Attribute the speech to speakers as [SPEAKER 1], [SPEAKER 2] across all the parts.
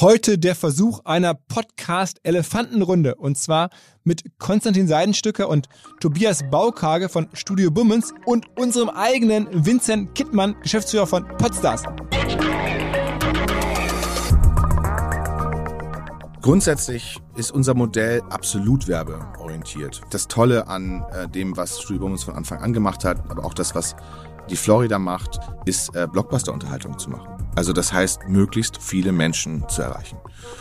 [SPEAKER 1] Heute der Versuch einer Podcast-Elefantenrunde und zwar mit Konstantin Seidenstücker und Tobias Baukage von Studio Bummens und unserem eigenen Vincent Kittmann, Geschäftsführer von Podstars.
[SPEAKER 2] Grundsätzlich ist unser Modell absolut werbeorientiert. Das Tolle an äh, dem, was Studio Bummens von Anfang an gemacht hat, aber auch das, was die Florida macht, ist äh, Blockbuster-Unterhaltung zu machen. Also das heißt, möglichst viele Menschen zu erreichen.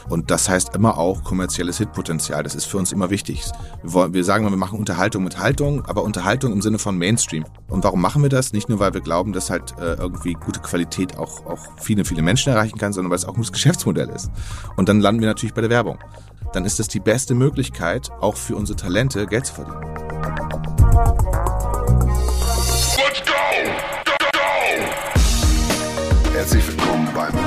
[SPEAKER 2] Und das heißt immer auch kommerzielles Hitpotenzial. Das ist für uns immer wichtig. Wir, wollen, wir sagen wir machen Unterhaltung mit Haltung, aber Unterhaltung im Sinne von Mainstream. Und warum machen wir das? Nicht nur, weil wir glauben, dass halt äh, irgendwie gute Qualität auch, auch viele, viele Menschen erreichen kann, sondern weil es auch ein gutes Geschäftsmodell ist. Und dann landen wir natürlich bei der Werbung. Dann ist das die beste Möglichkeit, auch für unsere Talente Geld zu verdienen.
[SPEAKER 3] Bible.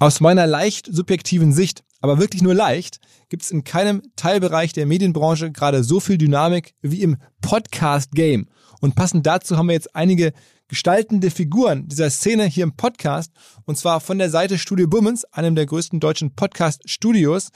[SPEAKER 1] Aus meiner leicht subjektiven Sicht, aber wirklich nur leicht, gibt es in keinem Teilbereich der Medienbranche gerade so viel Dynamik wie im Podcast-Game. Und passend dazu haben wir jetzt einige gestaltende Figuren dieser Szene hier im Podcast, und zwar von der Seite Studio Bummens, einem der größten deutschen Podcast-Studios,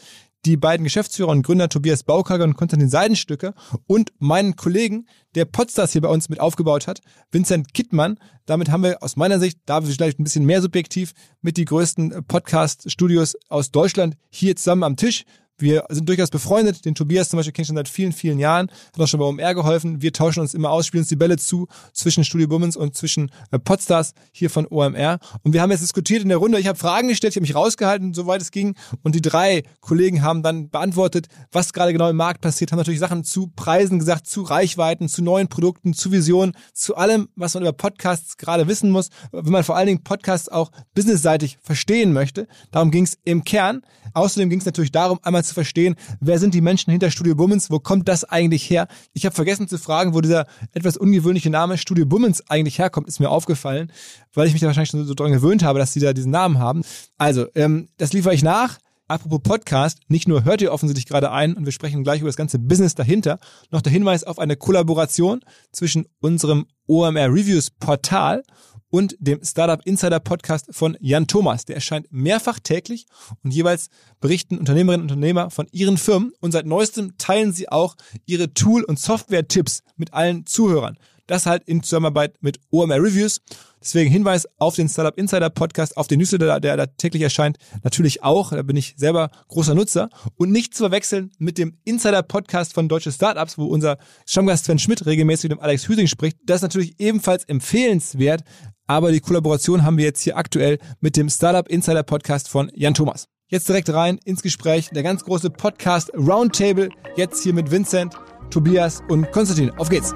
[SPEAKER 1] die beiden Geschäftsführer und Gründer Tobias Baukager und Konstantin Seidenstücke und meinen Kollegen, der Podstars hier bei uns mit aufgebaut hat, Vincent Kittmann. Damit haben wir aus meiner Sicht, da vielleicht ein bisschen mehr subjektiv, mit die größten Podcast-Studios aus Deutschland hier zusammen am Tisch. Wir sind durchaus befreundet. Den Tobias zum Beispiel kenne ich schon seit vielen, vielen Jahren. Hat auch schon bei OMR geholfen. Wir tauschen uns immer aus, spielen uns die Bälle zu zwischen Studio Bummens und zwischen äh, Podstars hier von OMR. Und wir haben jetzt diskutiert in der Runde. Ich habe Fragen gestellt, ich habe mich rausgehalten, soweit es ging. Und die drei Kollegen haben dann beantwortet, was gerade genau im Markt passiert, haben natürlich Sachen zu Preisen gesagt, zu Reichweiten, zu neuen Produkten, zu Visionen, zu allem, was man über Podcasts gerade wissen muss, wenn man vor allen Dingen Podcasts auch businessseitig verstehen möchte. Darum ging es im Kern. Außerdem ging es natürlich darum, einmal zu verstehen, wer sind die Menschen hinter Studio Bummens, wo kommt das eigentlich her? Ich habe vergessen zu fragen, wo dieser etwas ungewöhnliche Name Studio Bummens eigentlich herkommt, ist mir aufgefallen, weil ich mich da wahrscheinlich schon so dran gewöhnt habe, dass sie da diesen Namen haben. Also, ähm, das liefere ich nach. Apropos Podcast, nicht nur hört ihr offensichtlich gerade ein und wir sprechen gleich über das ganze Business dahinter, noch der Hinweis auf eine Kollaboration zwischen unserem OMR Reviews Portal und dem Startup Insider Podcast von Jan Thomas. Der erscheint mehrfach täglich und jeweils berichten Unternehmerinnen und Unternehmer von ihren Firmen und seit neuestem teilen sie auch ihre Tool- und Software-Tipps mit allen Zuhörern. Das halt in Zusammenarbeit mit OMR Reviews. Deswegen Hinweis auf den Startup Insider Podcast, auf den Newsletter, der da täglich erscheint, natürlich auch. Da bin ich selber großer Nutzer. Und nicht zu verwechseln mit dem Insider Podcast von Deutsche Startups, wo unser Stammgast Sven Schmidt regelmäßig mit dem Alex Hüsing spricht. Das ist natürlich ebenfalls empfehlenswert. Aber die Kollaboration haben wir jetzt hier aktuell mit dem Startup Insider Podcast von Jan Thomas. Jetzt direkt rein ins Gespräch. Der ganz große Podcast Roundtable. Jetzt hier mit Vincent, Tobias und Konstantin. Auf geht's.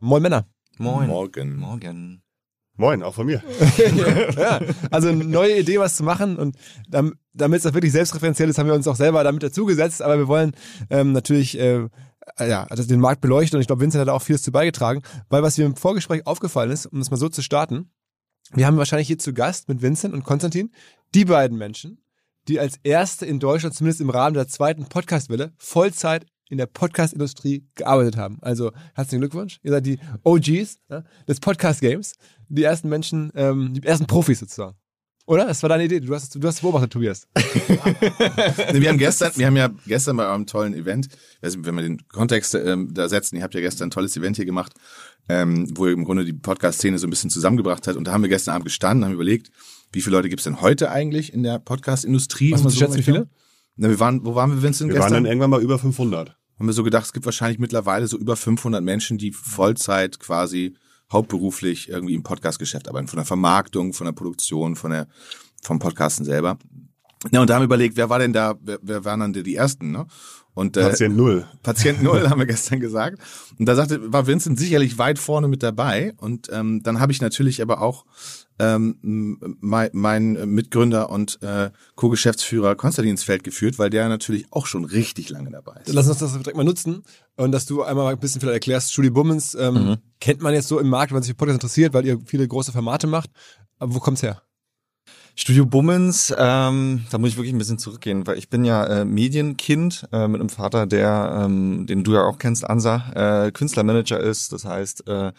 [SPEAKER 1] Moin Männer.
[SPEAKER 4] Moin.
[SPEAKER 2] Morgen.
[SPEAKER 4] Morgen.
[SPEAKER 3] Moin, auch von mir.
[SPEAKER 1] ja, also eine neue Idee, was zu machen und damit es auch wirklich selbstreferenziell ist, haben wir uns auch selber damit dazugesetzt, aber wir wollen ähm, natürlich äh,
[SPEAKER 5] ja, also den Markt beleuchtet und ich glaube, Vincent hat da auch vieles zu beigetragen, weil was mir im Vorgespräch aufgefallen ist, um das mal so zu starten, wir haben wahrscheinlich hier zu Gast mit Vincent und Konstantin die beiden Menschen, die als erste in Deutschland, zumindest im Rahmen der zweiten Podcastwelle, Vollzeit in der Podcast-Industrie gearbeitet haben. Also herzlichen Glückwunsch. Ihr seid die OGs ja, des Podcast-Games, die ersten Menschen, ähm, die ersten Profis sozusagen. Oder? Das war deine Idee. Du hast, du hast beobachtet, Tobias.
[SPEAKER 2] wir haben gestern, wir haben ja gestern bei eurem tollen Event, wenn wir den Kontext ähm, da setzen, ihr habt ja gestern ein tolles Event hier gemacht, ähm, wo ihr im Grunde die Podcast-Szene so ein bisschen zusammengebracht hat. Und da haben wir gestern Abend gestanden, haben überlegt, wie viele Leute gibt es denn heute eigentlich in der Podcast-Industrie?
[SPEAKER 5] Was so schätzen, wie viele?
[SPEAKER 2] Na, wir waren, wo waren wir, Vincent,
[SPEAKER 6] Wir
[SPEAKER 2] gestern?
[SPEAKER 6] waren dann irgendwann mal über 500.
[SPEAKER 2] haben wir so gedacht, es gibt wahrscheinlich mittlerweile so über 500 Menschen, die Vollzeit quasi hauptberuflich irgendwie im Podcastgeschäft arbeiten, von der Vermarktung, von der Produktion, von der vom Podcasten selber. Ja, und da haben wir überlegt, wer war denn da, wer, wer waren dann die ersten, ne? Und äh,
[SPEAKER 6] Patient Null.
[SPEAKER 2] Patient Null haben wir gestern gesagt. Und da sagte, war Vincent sicherlich weit vorne mit dabei. Und ähm, dann habe ich natürlich aber auch ähm, mein, mein Mitgründer und äh, Co-Geschäftsführer Konstantin ins Feld geführt, weil der natürlich auch schon richtig lange dabei ist.
[SPEAKER 5] Lass uns das direkt mal nutzen und dass du einmal ein bisschen vielleicht erklärst. Julie Bummens ähm,
[SPEAKER 2] Mhm.
[SPEAKER 5] kennt man jetzt so im Markt, wenn sich für Podcast interessiert, weil ihr viele große Formate macht. Aber wo kommt's her?
[SPEAKER 4] Studio Bummens, ähm, da muss ich wirklich ein bisschen zurückgehen, weil ich bin ja äh, Medienkind äh, mit einem Vater, der, ähm, den du ja auch kennst, Ansa, äh, Künstlermanager ist. Das heißt, äh,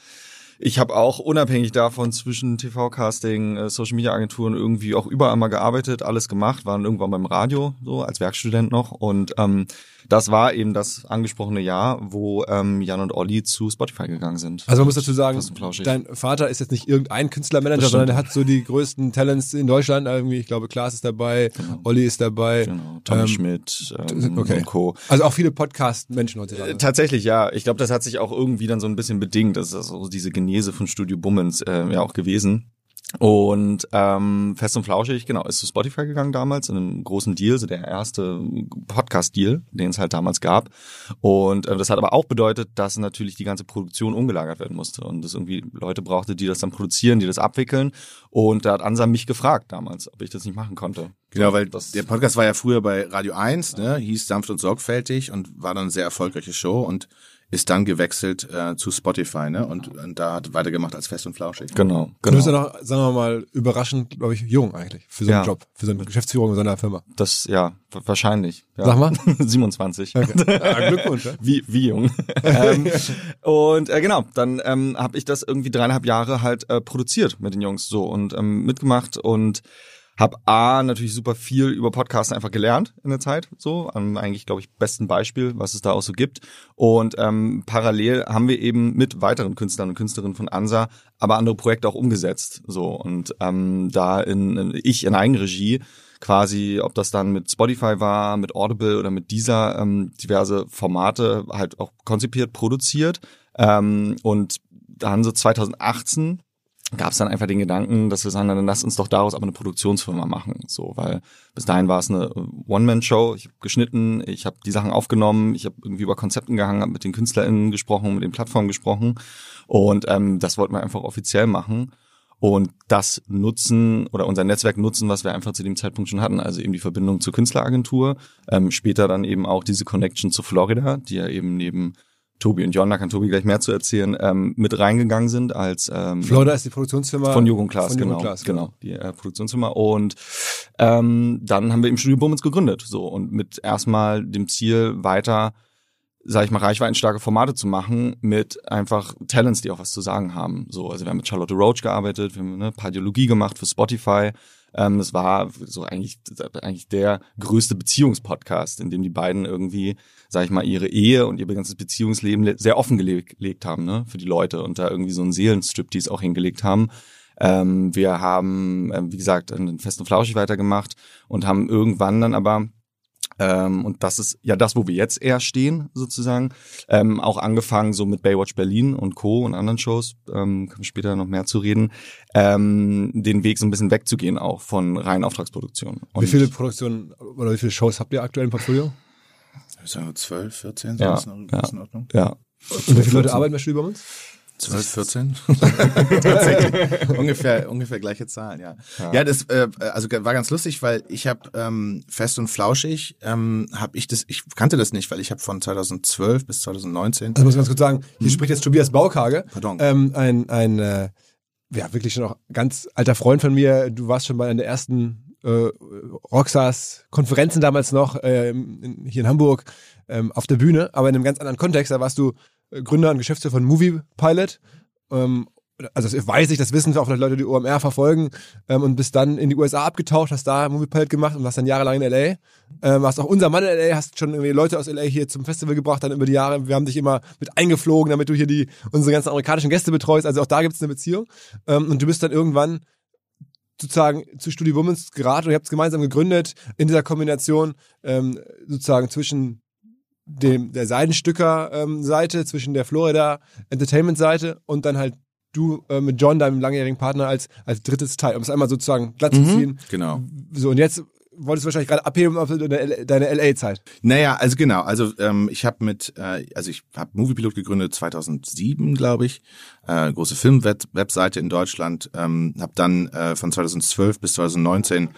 [SPEAKER 4] ich habe auch unabhängig davon zwischen TV-Casting, äh, Social-Media-Agenturen irgendwie auch überall mal gearbeitet, alles gemacht, waren irgendwann beim Radio, so als Werkstudent noch. Und ähm, das war eben das angesprochene Jahr, wo ähm, Jan und Olli zu Spotify gegangen sind.
[SPEAKER 5] Also man muss dazu sagen, dein Vater ist jetzt nicht irgendein Künstlermanager, sondern er hat so die größten Talents in Deutschland. Irgendwie, ich glaube, Klaas ist dabei,
[SPEAKER 4] Genau.
[SPEAKER 5] Olli ist dabei.
[SPEAKER 4] Genau, Tommy
[SPEAKER 5] Ähm,
[SPEAKER 4] Schmidt ähm,
[SPEAKER 5] okay.
[SPEAKER 4] und Co.
[SPEAKER 5] Also auch viele Podcast-Menschen heutzutage.
[SPEAKER 4] Äh, Tatsächlich, ja. Ich glaube, das hat sich auch irgendwie dann so ein bisschen bedingt. Das ist also diese Genese von Studio Bummens äh, ja auch gewesen. Und ähm, Fest und Flauschig, genau, ist zu Spotify gegangen damals in einem großen Deal, so der erste Podcast-Deal, den es halt damals gab. Und äh, das hat aber auch bedeutet, dass natürlich die ganze Produktion umgelagert werden musste und es irgendwie Leute brauchte, die das dann produzieren, die das abwickeln. Und da hat Ansa mich gefragt damals, ob ich das nicht machen konnte.
[SPEAKER 2] Genau, weil
[SPEAKER 4] das,
[SPEAKER 2] der Podcast war ja früher bei Radio 1, ne, hieß Sanft und Sorgfältig und war dann eine sehr erfolgreiche Show und ist dann gewechselt äh, zu Spotify, ne? Und, und da hat weitergemacht als Fest und Flauschig.
[SPEAKER 4] genau,
[SPEAKER 5] Du
[SPEAKER 4] genau.
[SPEAKER 5] bist ja noch, sagen wir mal, überraschend, glaube ich, jung eigentlich für so einen
[SPEAKER 4] Ja.
[SPEAKER 5] Job, für so eine Geschäftsführung in so einer Firma.
[SPEAKER 4] Das, ja, wa- wahrscheinlich. Ja.
[SPEAKER 5] Sag mal.
[SPEAKER 4] 27.
[SPEAKER 5] Okay. Ja, Glückwunsch. Ja?
[SPEAKER 4] Wie, wie jung. ähm, und äh, genau, dann ähm, habe ich das irgendwie dreieinhalb Jahre halt äh, produziert mit den Jungs so und ähm, mitgemacht und habe A, natürlich super viel über Podcasten einfach gelernt in der Zeit, so, am eigentlich, glaube ich, besten Beispiel, was es da auch so gibt. Und ähm, parallel haben wir eben mit weiteren Künstlern und Künstlerinnen von ANSA aber andere Projekte auch umgesetzt. So, und ähm, da in, in ich in Eigenregie quasi, ob das dann mit Spotify war, mit Audible oder mit dieser ähm, diverse Formate halt auch konzipiert, produziert. Ähm, und dann so 2018 gab es dann einfach den Gedanken, dass wir sagen, dann lass uns doch daraus aber eine Produktionsfirma machen, so, weil bis dahin war es eine One-Man-Show. Ich habe geschnitten, ich habe die Sachen aufgenommen, ich habe irgendwie über Konzepten gehangen, habe mit den KünstlerInnen gesprochen, mit den Plattformen gesprochen. Und ähm, das wollten wir einfach offiziell machen. Und das nutzen oder unser Netzwerk nutzen, was wir einfach zu dem Zeitpunkt schon hatten, also eben die Verbindung zur Künstleragentur, ähm, später dann eben auch diese Connection zu Florida, die ja eben neben Tobi und John, da kann Tobi gleich mehr zu erzählen, ähm, mit reingegangen sind als ähm,
[SPEAKER 5] Florida ist die Produktionsfirma.
[SPEAKER 4] von Jugend Klaas, genau,
[SPEAKER 5] Klaas,
[SPEAKER 4] genau, die äh, Produktionsfirma. Und ähm, dann haben wir im Studio Bummens gegründet, so und mit erstmal dem Ziel weiter, sag ich mal, reichweitenstarke Formate zu machen mit einfach Talents, die auch was zu sagen haben. So, also wir haben mit Charlotte Roach gearbeitet, wir haben eine Pardiologie gemacht für Spotify. Ähm, es war so eigentlich eigentlich der größte Beziehungspodcast, in dem die beiden irgendwie, sag ich mal, ihre Ehe und ihr ganzes Beziehungsleben le- sehr offen gelegt, haben, ne, für die Leute und da irgendwie so einen Seelenstrip, die es auch hingelegt haben. Ähm, wir haben, ähm, wie gesagt, einen festen Flauschig weitergemacht und haben irgendwann dann aber ähm, und das ist ja das, wo wir jetzt eher stehen, sozusagen. Ähm, auch angefangen so mit Baywatch Berlin und Co. und anderen Shows, ähm, können wir später noch mehr zu reden, ähm, den Weg so ein bisschen wegzugehen auch von reinen Auftragsproduktionen. Und
[SPEAKER 5] Wie viele Produktionen oder wie viele Shows habt ihr aktuell im Portfolio?
[SPEAKER 2] So 12, 14,
[SPEAKER 4] Ja,
[SPEAKER 2] sowas in
[SPEAKER 4] ja.
[SPEAKER 2] ist in Ordnung.
[SPEAKER 4] Ja,
[SPEAKER 5] Und wie viele Leute arbeiten bei Studio Bummens?
[SPEAKER 2] 12, 14? Tatsächlich. ungefähr, ungefähr gleiche Zahlen, ja. Ja, ja das äh, also war ganz lustig, weil ich habe ähm, fest und flauschig ähm, habe ich das, ich kannte das nicht, weil ich habe von 2012 bis 2019.
[SPEAKER 5] Also muss ich ganz kurz sagen, hier hm. spricht jetzt Tobias Baukage,
[SPEAKER 2] Pardon.
[SPEAKER 5] Ähm, ein ein äh, ja wirklich schon noch ganz alter Freund von mir. Du warst schon mal in der ersten äh, Rockstars Konferenzen damals noch äh, in, hier in Hamburg ähm, auf der Bühne, aber in einem ganz anderen Kontext. Da warst du äh, Gründer und Geschäftsführer von Movie Pilot. Ähm, also das weiß ich, das wissen auch vielleicht Leute, die OMR verfolgen ähm, und bist dann in die USA abgetaucht, hast da Movie Pilot gemacht und warst dann jahrelang in LA. Ähm, hast auch unser Mann in LA, hast schon irgendwie Leute aus LA hier zum Festival gebracht, dann über die Jahre. Wir haben dich immer mit eingeflogen, damit du hier die unsere ganzen amerikanischen Gäste betreust. Also auch da gibt es eine Beziehung. Ähm, und du bist dann irgendwann sozusagen zu Studio Womans geraten und ihr habt es gemeinsam gegründet in dieser Kombination ähm, sozusagen zwischen dem der Seidenstücker-Seite, ähm, zwischen der Florida Entertainment-Seite und dann halt du äh, mit John, deinem langjährigen Partner, als, als drittes Teil, um es einmal sozusagen glatt zu mhm, ziehen.
[SPEAKER 2] Genau.
[SPEAKER 5] So, und jetzt wolltest du wahrscheinlich gerade abheben auf deine, deine LA-Zeit.
[SPEAKER 2] Naja, also genau. Also ähm, ich habe mit, äh, also ich habe Moviepilot gegründet 2007, glaube ich. Äh, große Film-Webseite in Deutschland. Ähm, habe dann äh, von 2012 bis 2019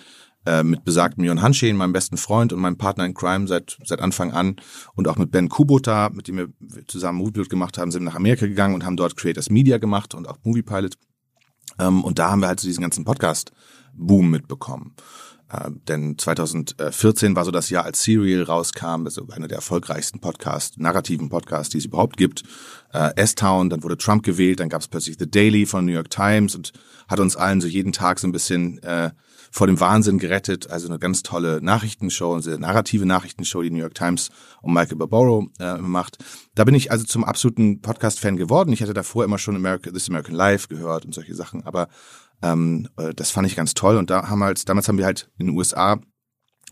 [SPEAKER 2] äh, mit besagtem Jon Hanscheen, meinem besten Freund und meinem Partner in Crime seit seit Anfang an und auch mit Ben Kubota, mit dem wir zusammen Moviepilot gemacht haben, sind nach Amerika gegangen und haben dort Creators Media gemacht und auch Moviepilot. Ähm, und da haben wir halt so diesen ganzen Podcast-Boom mitbekommen. Äh, denn 2014 war so das Jahr, als Serial rauskam, also einer der erfolgreichsten Podcasts, narrativen Podcasts, die es überhaupt gibt. Äh, S-Town, dann wurde Trump gewählt, dann gab es plötzlich The Daily von New York Times und hat uns allen so jeden Tag so ein bisschen äh, vor dem Wahnsinn gerettet. Also eine ganz tolle Nachrichtenshow, eine narrative Nachrichtenshow, die New York Times und Michael Barbaro äh, macht. Da bin ich also zum absoluten Podcast-Fan geworden. Ich hatte davor immer schon America, This American Life gehört und solche Sachen, aber ähm, äh, das fand ich ganz toll. Und da haben halt, damals haben wir halt in den USA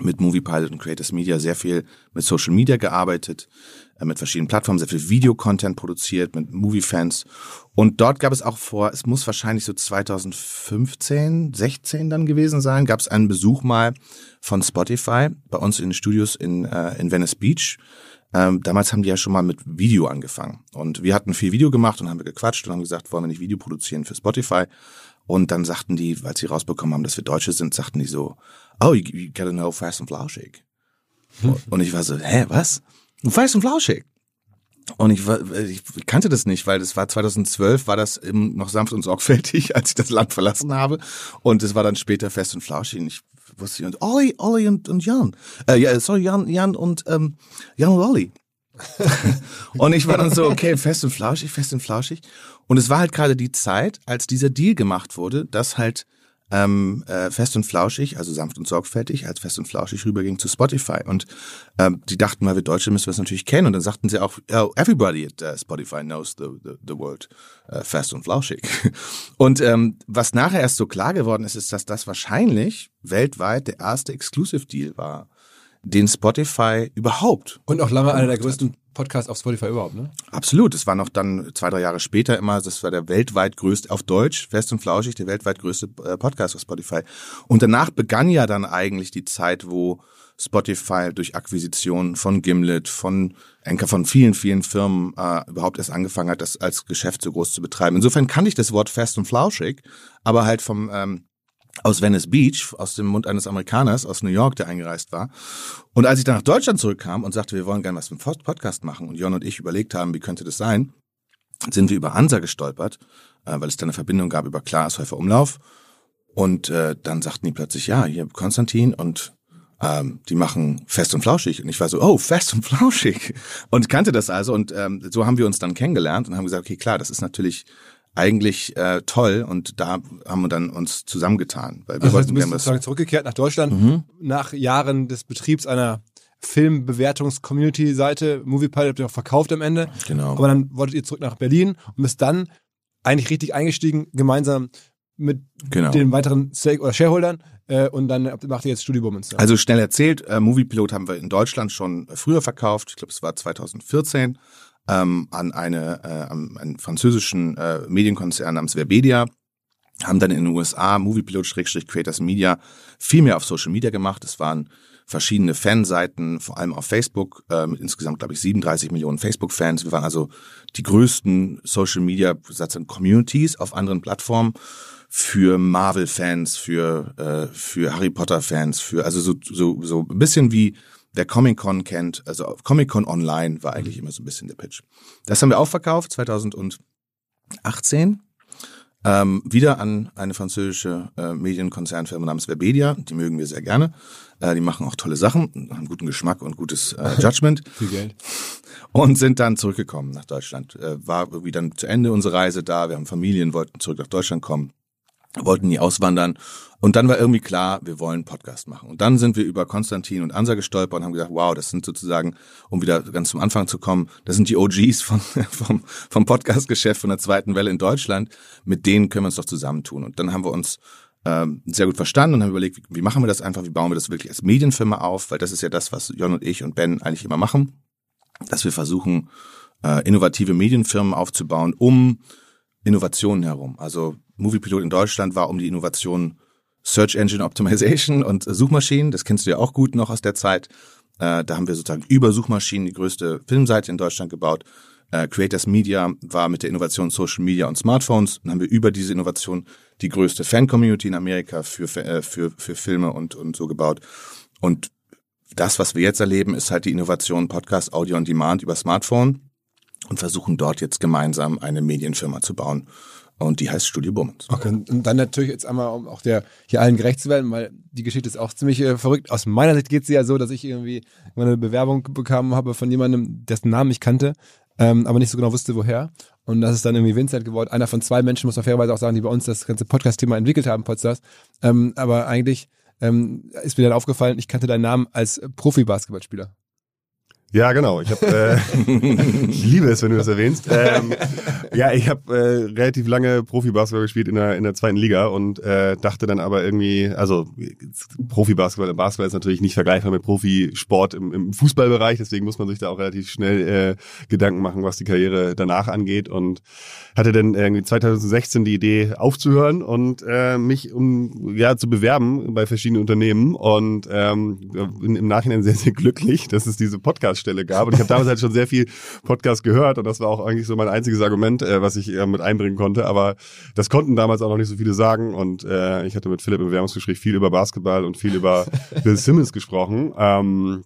[SPEAKER 2] mit Movie Pilot und Creators Media sehr viel mit Social Media gearbeitet, äh, mit verschiedenen Plattformen, sehr viel Videocontent produziert, mit Movie-Fans. Und dort gab es auch vor, es muss wahrscheinlich so 2015, 16 dann gewesen sein, gab es einen Besuch mal von Spotify bei uns in den Studios in, äh, in Venice Beach. Ähm, damals haben die ja schon mal mit Video angefangen. Und wir hatten viel Video gemacht und haben gequatscht und haben gesagt, wollen wir nicht Video produzieren für Spotify? Und dann sagten die, weil sie rausbekommen haben, dass wir Deutsche sind, sagten die so, oh, you, you gotta know Fast and Flauschig. und ich war so, hä, was? Fast and Flauschig? Und ich, war, ich kannte das nicht, weil das war 2012, war das eben noch sanft und sorgfältig, als ich das Land verlassen habe. Und es war dann später fest und flauschig. Und ich wusste, und Olli, Olli und, und Jan. Äh, ja, sorry, Jan, Jan und, ähm, Jan und Olli. und ich war dann so, okay, fest und flauschig, fest und flauschig. Und es war halt gerade die Zeit, als dieser Deal gemacht wurde, dass halt ähm, äh, fest und flauschig, also sanft und sorgfältig, als fest und flauschig rüberging zu Spotify. Und ähm, die dachten mal, wir Deutsche müssen das natürlich kennen. Und dann sagten sie auch, oh, everybody at uh, Spotify knows the, the, the word uh, fest und flauschig. Und ähm, was nachher erst so klar geworden ist, ist, dass das wahrscheinlich weltweit der erste Exclusive Deal war den Spotify überhaupt.
[SPEAKER 5] Und auch lange einer der größten Podcasts auf Spotify überhaupt, ne?
[SPEAKER 2] Absolut. Es war noch dann zwei, drei Jahre später immer, das war der weltweit größte, auf Deutsch, fest und flauschig, der weltweit größte äh, Podcast auf Spotify. Und danach begann ja dann eigentlich die Zeit, wo Spotify durch Akquisition von Gimlet, von Enker, von vielen, vielen Firmen äh, überhaupt erst angefangen hat, das als Geschäft so groß zu betreiben. Insofern kannte ich das Wort fest und flauschig, aber halt vom ähm, aus Venice Beach, aus dem Mund eines Amerikaners aus New York, der eingereist war. Und als ich dann nach Deutschland zurückkam und sagte, wir wollen gerne was mit dem Podcast machen und Jon und ich überlegt haben, wie könnte das sein, sind wir über Hansa gestolpert, äh, weil es da eine Verbindung gab über Klaas Häufer Umlauf. Und äh, dann sagten die plötzlich, ja, hier Konstantin und ähm, die machen fest und flauschig. Und ich war so, oh, fest und flauschig. Und kannte das also. Und ähm, so haben wir uns dann kennengelernt und haben gesagt, okay, klar, das ist natürlich eigentlich äh, toll und da haben wir dann uns zusammengetan.
[SPEAKER 5] Weil wir also wollten, du bist zurückgekehrt nach Deutschland mhm. nach Jahren des Betriebs einer Filmbewertungs-Community-Seite. Moviepilot habt ihr auch verkauft am Ende.
[SPEAKER 2] Genau.
[SPEAKER 5] Aber dann wolltet ihr zurück nach Berlin und bist dann eigentlich richtig eingestiegen, gemeinsam mit genau. den weiteren Stake oder Shareholdern äh, und dann macht ihr jetzt Studio Bummens.
[SPEAKER 2] Also schnell erzählt, äh, Moviepilot haben wir in Deutschland schon früher verkauft. Ich glaube, es war 2014 ähm, an eine äh, an einen französischen äh, Medienkonzern namens Verbedia. haben dann in den USA Moviepilot-Creators Media viel mehr auf Social Media gemacht. Es waren verschiedene Fanseiten, vor allem auf Facebook, äh, mit insgesamt, glaube ich, 37 Millionen Facebook-Fans. Wir waren also die größten Social Media Communities auf anderen Plattformen für Marvel-Fans, für, äh, für Harry Potter-Fans, für also so, so, so ein bisschen wie der Comic-Con kennt, also Comic-Con Online war eigentlich immer so ein bisschen der Pitch. Das haben wir auch verkauft 2018 ähm, wieder an eine französische äh, Medienkonzernfirma namens Verbedia. Die mögen wir sehr gerne. Äh, die machen auch tolle Sachen, haben guten Geschmack und gutes äh, Judgment.
[SPEAKER 5] Viel Geld.
[SPEAKER 2] Und sind dann zurückgekommen nach Deutschland. Äh, war irgendwie dann zu Ende unsere Reise da. Wir haben Familien, wollten zurück nach Deutschland kommen wollten nie auswandern. Und dann war irgendwie klar, wir wollen Podcast machen. Und dann sind wir über Konstantin und Ansa gestolpert und haben gesagt, wow, das sind sozusagen, um wieder ganz zum Anfang zu kommen, das sind die OGs von, vom, vom Podcast-Geschäft von der zweiten Welle in Deutschland. Mit denen können wir uns doch zusammentun. Und dann haben wir uns ähm, sehr gut verstanden und haben überlegt, wie, machen wir das einfach, wie bauen wir das wirklich als Medienfirma auf, weil das ist ja das, was Jon und ich und Ben eigentlich immer machen, dass wir versuchen, äh, innovative Medienfirmen aufzubauen, um Innovationen herum. Also Moviepilot in Deutschland war um die Innovation Search Engine Optimization und Suchmaschinen. Das kennst du ja auch gut noch aus der Zeit. Äh, da haben wir sozusagen über Suchmaschinen die größte Filmseite in Deutschland gebaut. Äh, Creators Media war mit der Innovation Social Media und Smartphones. Dann haben wir über diese Innovation die größte Fan-Community in Amerika für, äh, für, für Filme und, und so gebaut. Und das, was wir jetzt erleben, ist halt die Innovation Podcast, Audio on Demand über Smartphone und versuchen dort jetzt gemeinsam eine Medienfirma zu bauen. Und die heißt Studio Bummens.
[SPEAKER 5] Okay, und dann natürlich jetzt einmal, um auch der hier allen gerecht zu werden, weil die Geschichte ist auch ziemlich äh, verrückt. Aus meiner Sicht geht sie ja so, dass ich irgendwie eine Bewerbung bekommen habe von jemandem, dessen Namen ich kannte, ähm, aber nicht so genau wusste, woher. Und das ist dann irgendwie Vincent geworden. Einer von zwei Menschen, muss man fairerweise auch sagen, die bei uns das ganze Podcast-Thema entwickelt haben, Podstars. Ähm, aber eigentlich ähm, ist mir dann aufgefallen, ich kannte deinen Namen als Profi-Basketballspieler.
[SPEAKER 6] Ja, genau. Ich, hab, äh, ich liebe es, wenn du das erwähnst. Ähm, ja, ich habe äh, relativ lange Profi-Basketball gespielt in der, in der zweiten Liga und äh, dachte dann aber irgendwie, also Profi-Basketball, Basketball ist natürlich nicht vergleichbar mit Profisport im, im Fußballbereich, deswegen muss man sich da auch relativ schnell äh, Gedanken machen, was die Karriere danach angeht und hatte dann irgendwie 2016 die Idee aufzuhören und äh, mich um ja zu bewerben bei verschiedenen Unternehmen und ähm, bin im Nachhinein sehr, sehr glücklich, dass es diese Podcast Stelle gab. Und ich habe damals halt schon sehr viel Podcast gehört und das war auch eigentlich so mein einziges Argument, äh, was ich äh, mit einbringen konnte. Aber das konnten damals auch noch nicht so viele sagen. Und äh, ich hatte mit Philipp im Bewerbungsgespräch viel über Basketball und viel über Bill Simmons gesprochen. Ähm,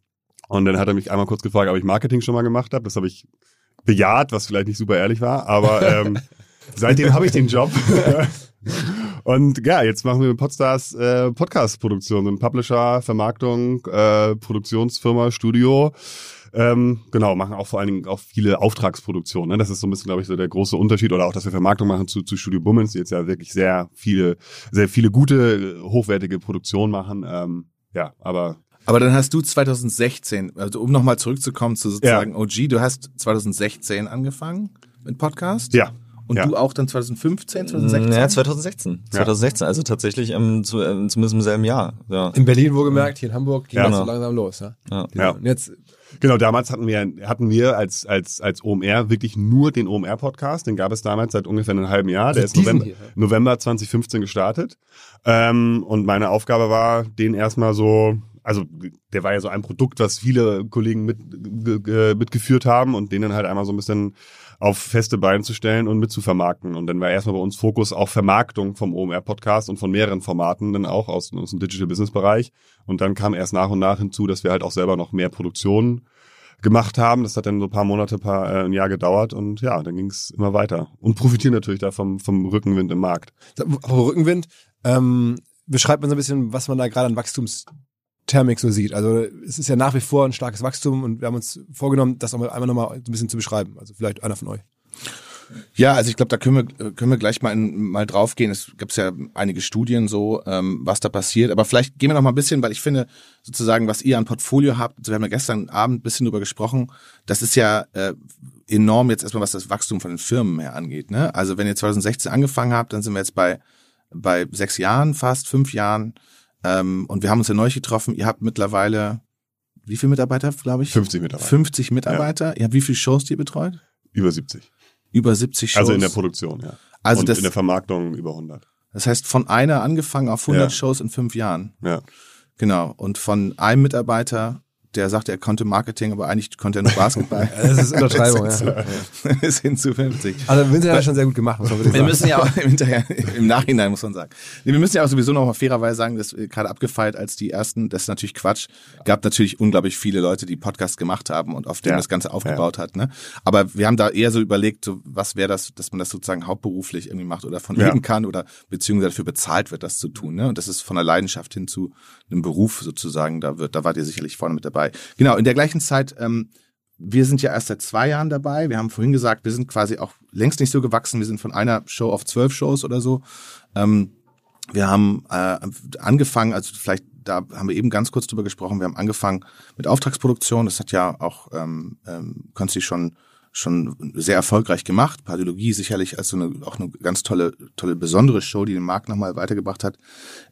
[SPEAKER 6] und dann hat er mich einmal kurz gefragt, ob ich Marketing schon mal gemacht habe. Das habe ich bejaht, was vielleicht nicht super ehrlich war, aber ähm, seitdem habe ich den Job. Und ja, jetzt machen wir mit Podstars äh, Podcast-Produktion, ein Publisher, Vermarktung, äh, Produktionsfirma, Studio. Ähm, genau, machen auch vor allen Dingen auch viele Auftragsproduktionen. Ne? Das ist so ein bisschen, glaube ich, so der große Unterschied. Oder auch, dass wir Vermarktung machen zu, zu Studio Bummens, die jetzt ja wirklich sehr viele, sehr viele gute, hochwertige Produktionen machen. Ähm, ja, aber
[SPEAKER 2] aber dann hast du 2016, also um nochmal zurückzukommen zu sozusagen ja. OG, du hast 2016 angefangen mit Podcast?
[SPEAKER 6] Ja.
[SPEAKER 2] Und
[SPEAKER 6] ja.
[SPEAKER 2] du auch dann 2015, 2016?
[SPEAKER 4] Ja, 2016. 2016, also tatsächlich ähm, zu, äh, zumindest im selben Jahr. Ja.
[SPEAKER 5] In Berlin wohlgemerkt, hier in Hamburg ging ja, das so langsam los. Ja?
[SPEAKER 6] Ja. ja. Und jetzt Genau, damals hatten wir, hatten wir als, als, als OMR wirklich nur den OMR-Podcast. Den gab es damals seit ungefähr einem halben Jahr. Der ist November, November 2015 gestartet. Ähm, und meine Aufgabe war, den erstmal so, also der war ja so ein Produkt, was viele Kollegen mit, mitgeführt haben und den dann halt einmal so ein bisschen auf feste Beine zu stellen und mitzuvermarkten. Und dann war erstmal bei uns Fokus auf Vermarktung vom OMR-Podcast und von mehreren Formaten, dann auch aus, aus dem Digital Business-Bereich. Und dann kam erst nach und nach hinzu, dass wir halt auch selber noch mehr Produktionen gemacht haben. Das hat dann so ein paar Monate, paar, äh, ein Jahr gedauert und ja, dann ging es immer weiter. Und profitieren natürlich da vom, vom Rückenwind im Markt.
[SPEAKER 5] Rückenwind, ähm, beschreibt man so ein bisschen, was man da gerade an Wachstums Thermik so sieht. Also es ist ja nach wie vor ein starkes Wachstum und wir haben uns vorgenommen, das auch mal einmal nochmal ein bisschen zu beschreiben. Also vielleicht einer von euch.
[SPEAKER 2] Ja, also ich glaube, da können wir, können wir gleich mal, in, mal draufgehen. Es gibt ja einige Studien so, ähm, was da passiert. Aber vielleicht gehen wir noch mal ein bisschen, weil ich finde, sozusagen, was ihr an Portfolio habt, also wir haben ja gestern Abend ein bisschen drüber gesprochen, das ist ja äh, enorm jetzt erstmal, was das Wachstum von den Firmen her angeht. Ne? Also wenn ihr 2016 angefangen habt, dann sind wir jetzt bei, bei sechs Jahren fast, fünf Jahren. Ähm, und wir haben uns ja neulich getroffen. Ihr habt mittlerweile, wie viele Mitarbeiter, glaube ich?
[SPEAKER 6] 50 Mitarbeiter.
[SPEAKER 2] 50 Mitarbeiter. Ja. Ihr habt wie viele Shows die ihr betreut?
[SPEAKER 6] Über 70.
[SPEAKER 2] Über 70 Shows.
[SPEAKER 6] Also in der Produktion, ja.
[SPEAKER 2] Also
[SPEAKER 6] und
[SPEAKER 2] das,
[SPEAKER 6] in der Vermarktung über 100.
[SPEAKER 2] Das heißt, von einer angefangen auf 100
[SPEAKER 6] Ja.
[SPEAKER 2] Shows in fünf Jahren.
[SPEAKER 6] Ja.
[SPEAKER 2] Genau. Und von einem Mitarbeiter, der sagte, er konnte Marketing, aber eigentlich konnte er nur Basketball.
[SPEAKER 5] Das ist Untertreibung,
[SPEAKER 2] bis,
[SPEAKER 5] ja.
[SPEAKER 2] hin zu, bis hin zu 50.
[SPEAKER 5] Also Vincent hat das schon sehr gut gemacht, muss man wirklich
[SPEAKER 2] Wir
[SPEAKER 5] sagen.
[SPEAKER 2] müssen ja auch im, Hinterher, im Nachhinein, muss man sagen. Wir müssen ja auch sowieso noch mal fairerweise sagen, dass wir gerade abgefeiert als die ersten, das ist natürlich Quatsch. Gab natürlich unglaublich viele Leute, die Podcasts gemacht haben und auf dem
[SPEAKER 6] Ja.
[SPEAKER 2] das Ganze aufgebaut hat. Ne? Aber wir haben da eher so überlegt, so, was wäre das, dass man das sozusagen hauptberuflich irgendwie macht oder von
[SPEAKER 6] Ja.
[SPEAKER 2] leben kann oder beziehungsweise dafür bezahlt wird, das zu tun. Ne? Und das ist von der Leidenschaft hin zu einem Beruf sozusagen, da wird, da wart ihr sicherlich vorne mit dabei. Genau, in der gleichen Zeit, ähm, wir sind ja erst seit zwei Jahren dabei. Wir haben vorhin gesagt, wir sind quasi auch längst nicht so gewachsen. Wir sind von einer Show auf zwölf Shows oder so. Ähm, wir haben äh, angefangen, also vielleicht da haben wir eben ganz kurz drüber gesprochen. Wir haben angefangen mit Auftragsproduktion. Das hat ja auch ähm, ähm, Konsti schon schon sehr erfolgreich gemacht. Pardiologie sicherlich als so eine auch eine ganz tolle tolle besondere Show, die den Markt nochmal weitergebracht hat.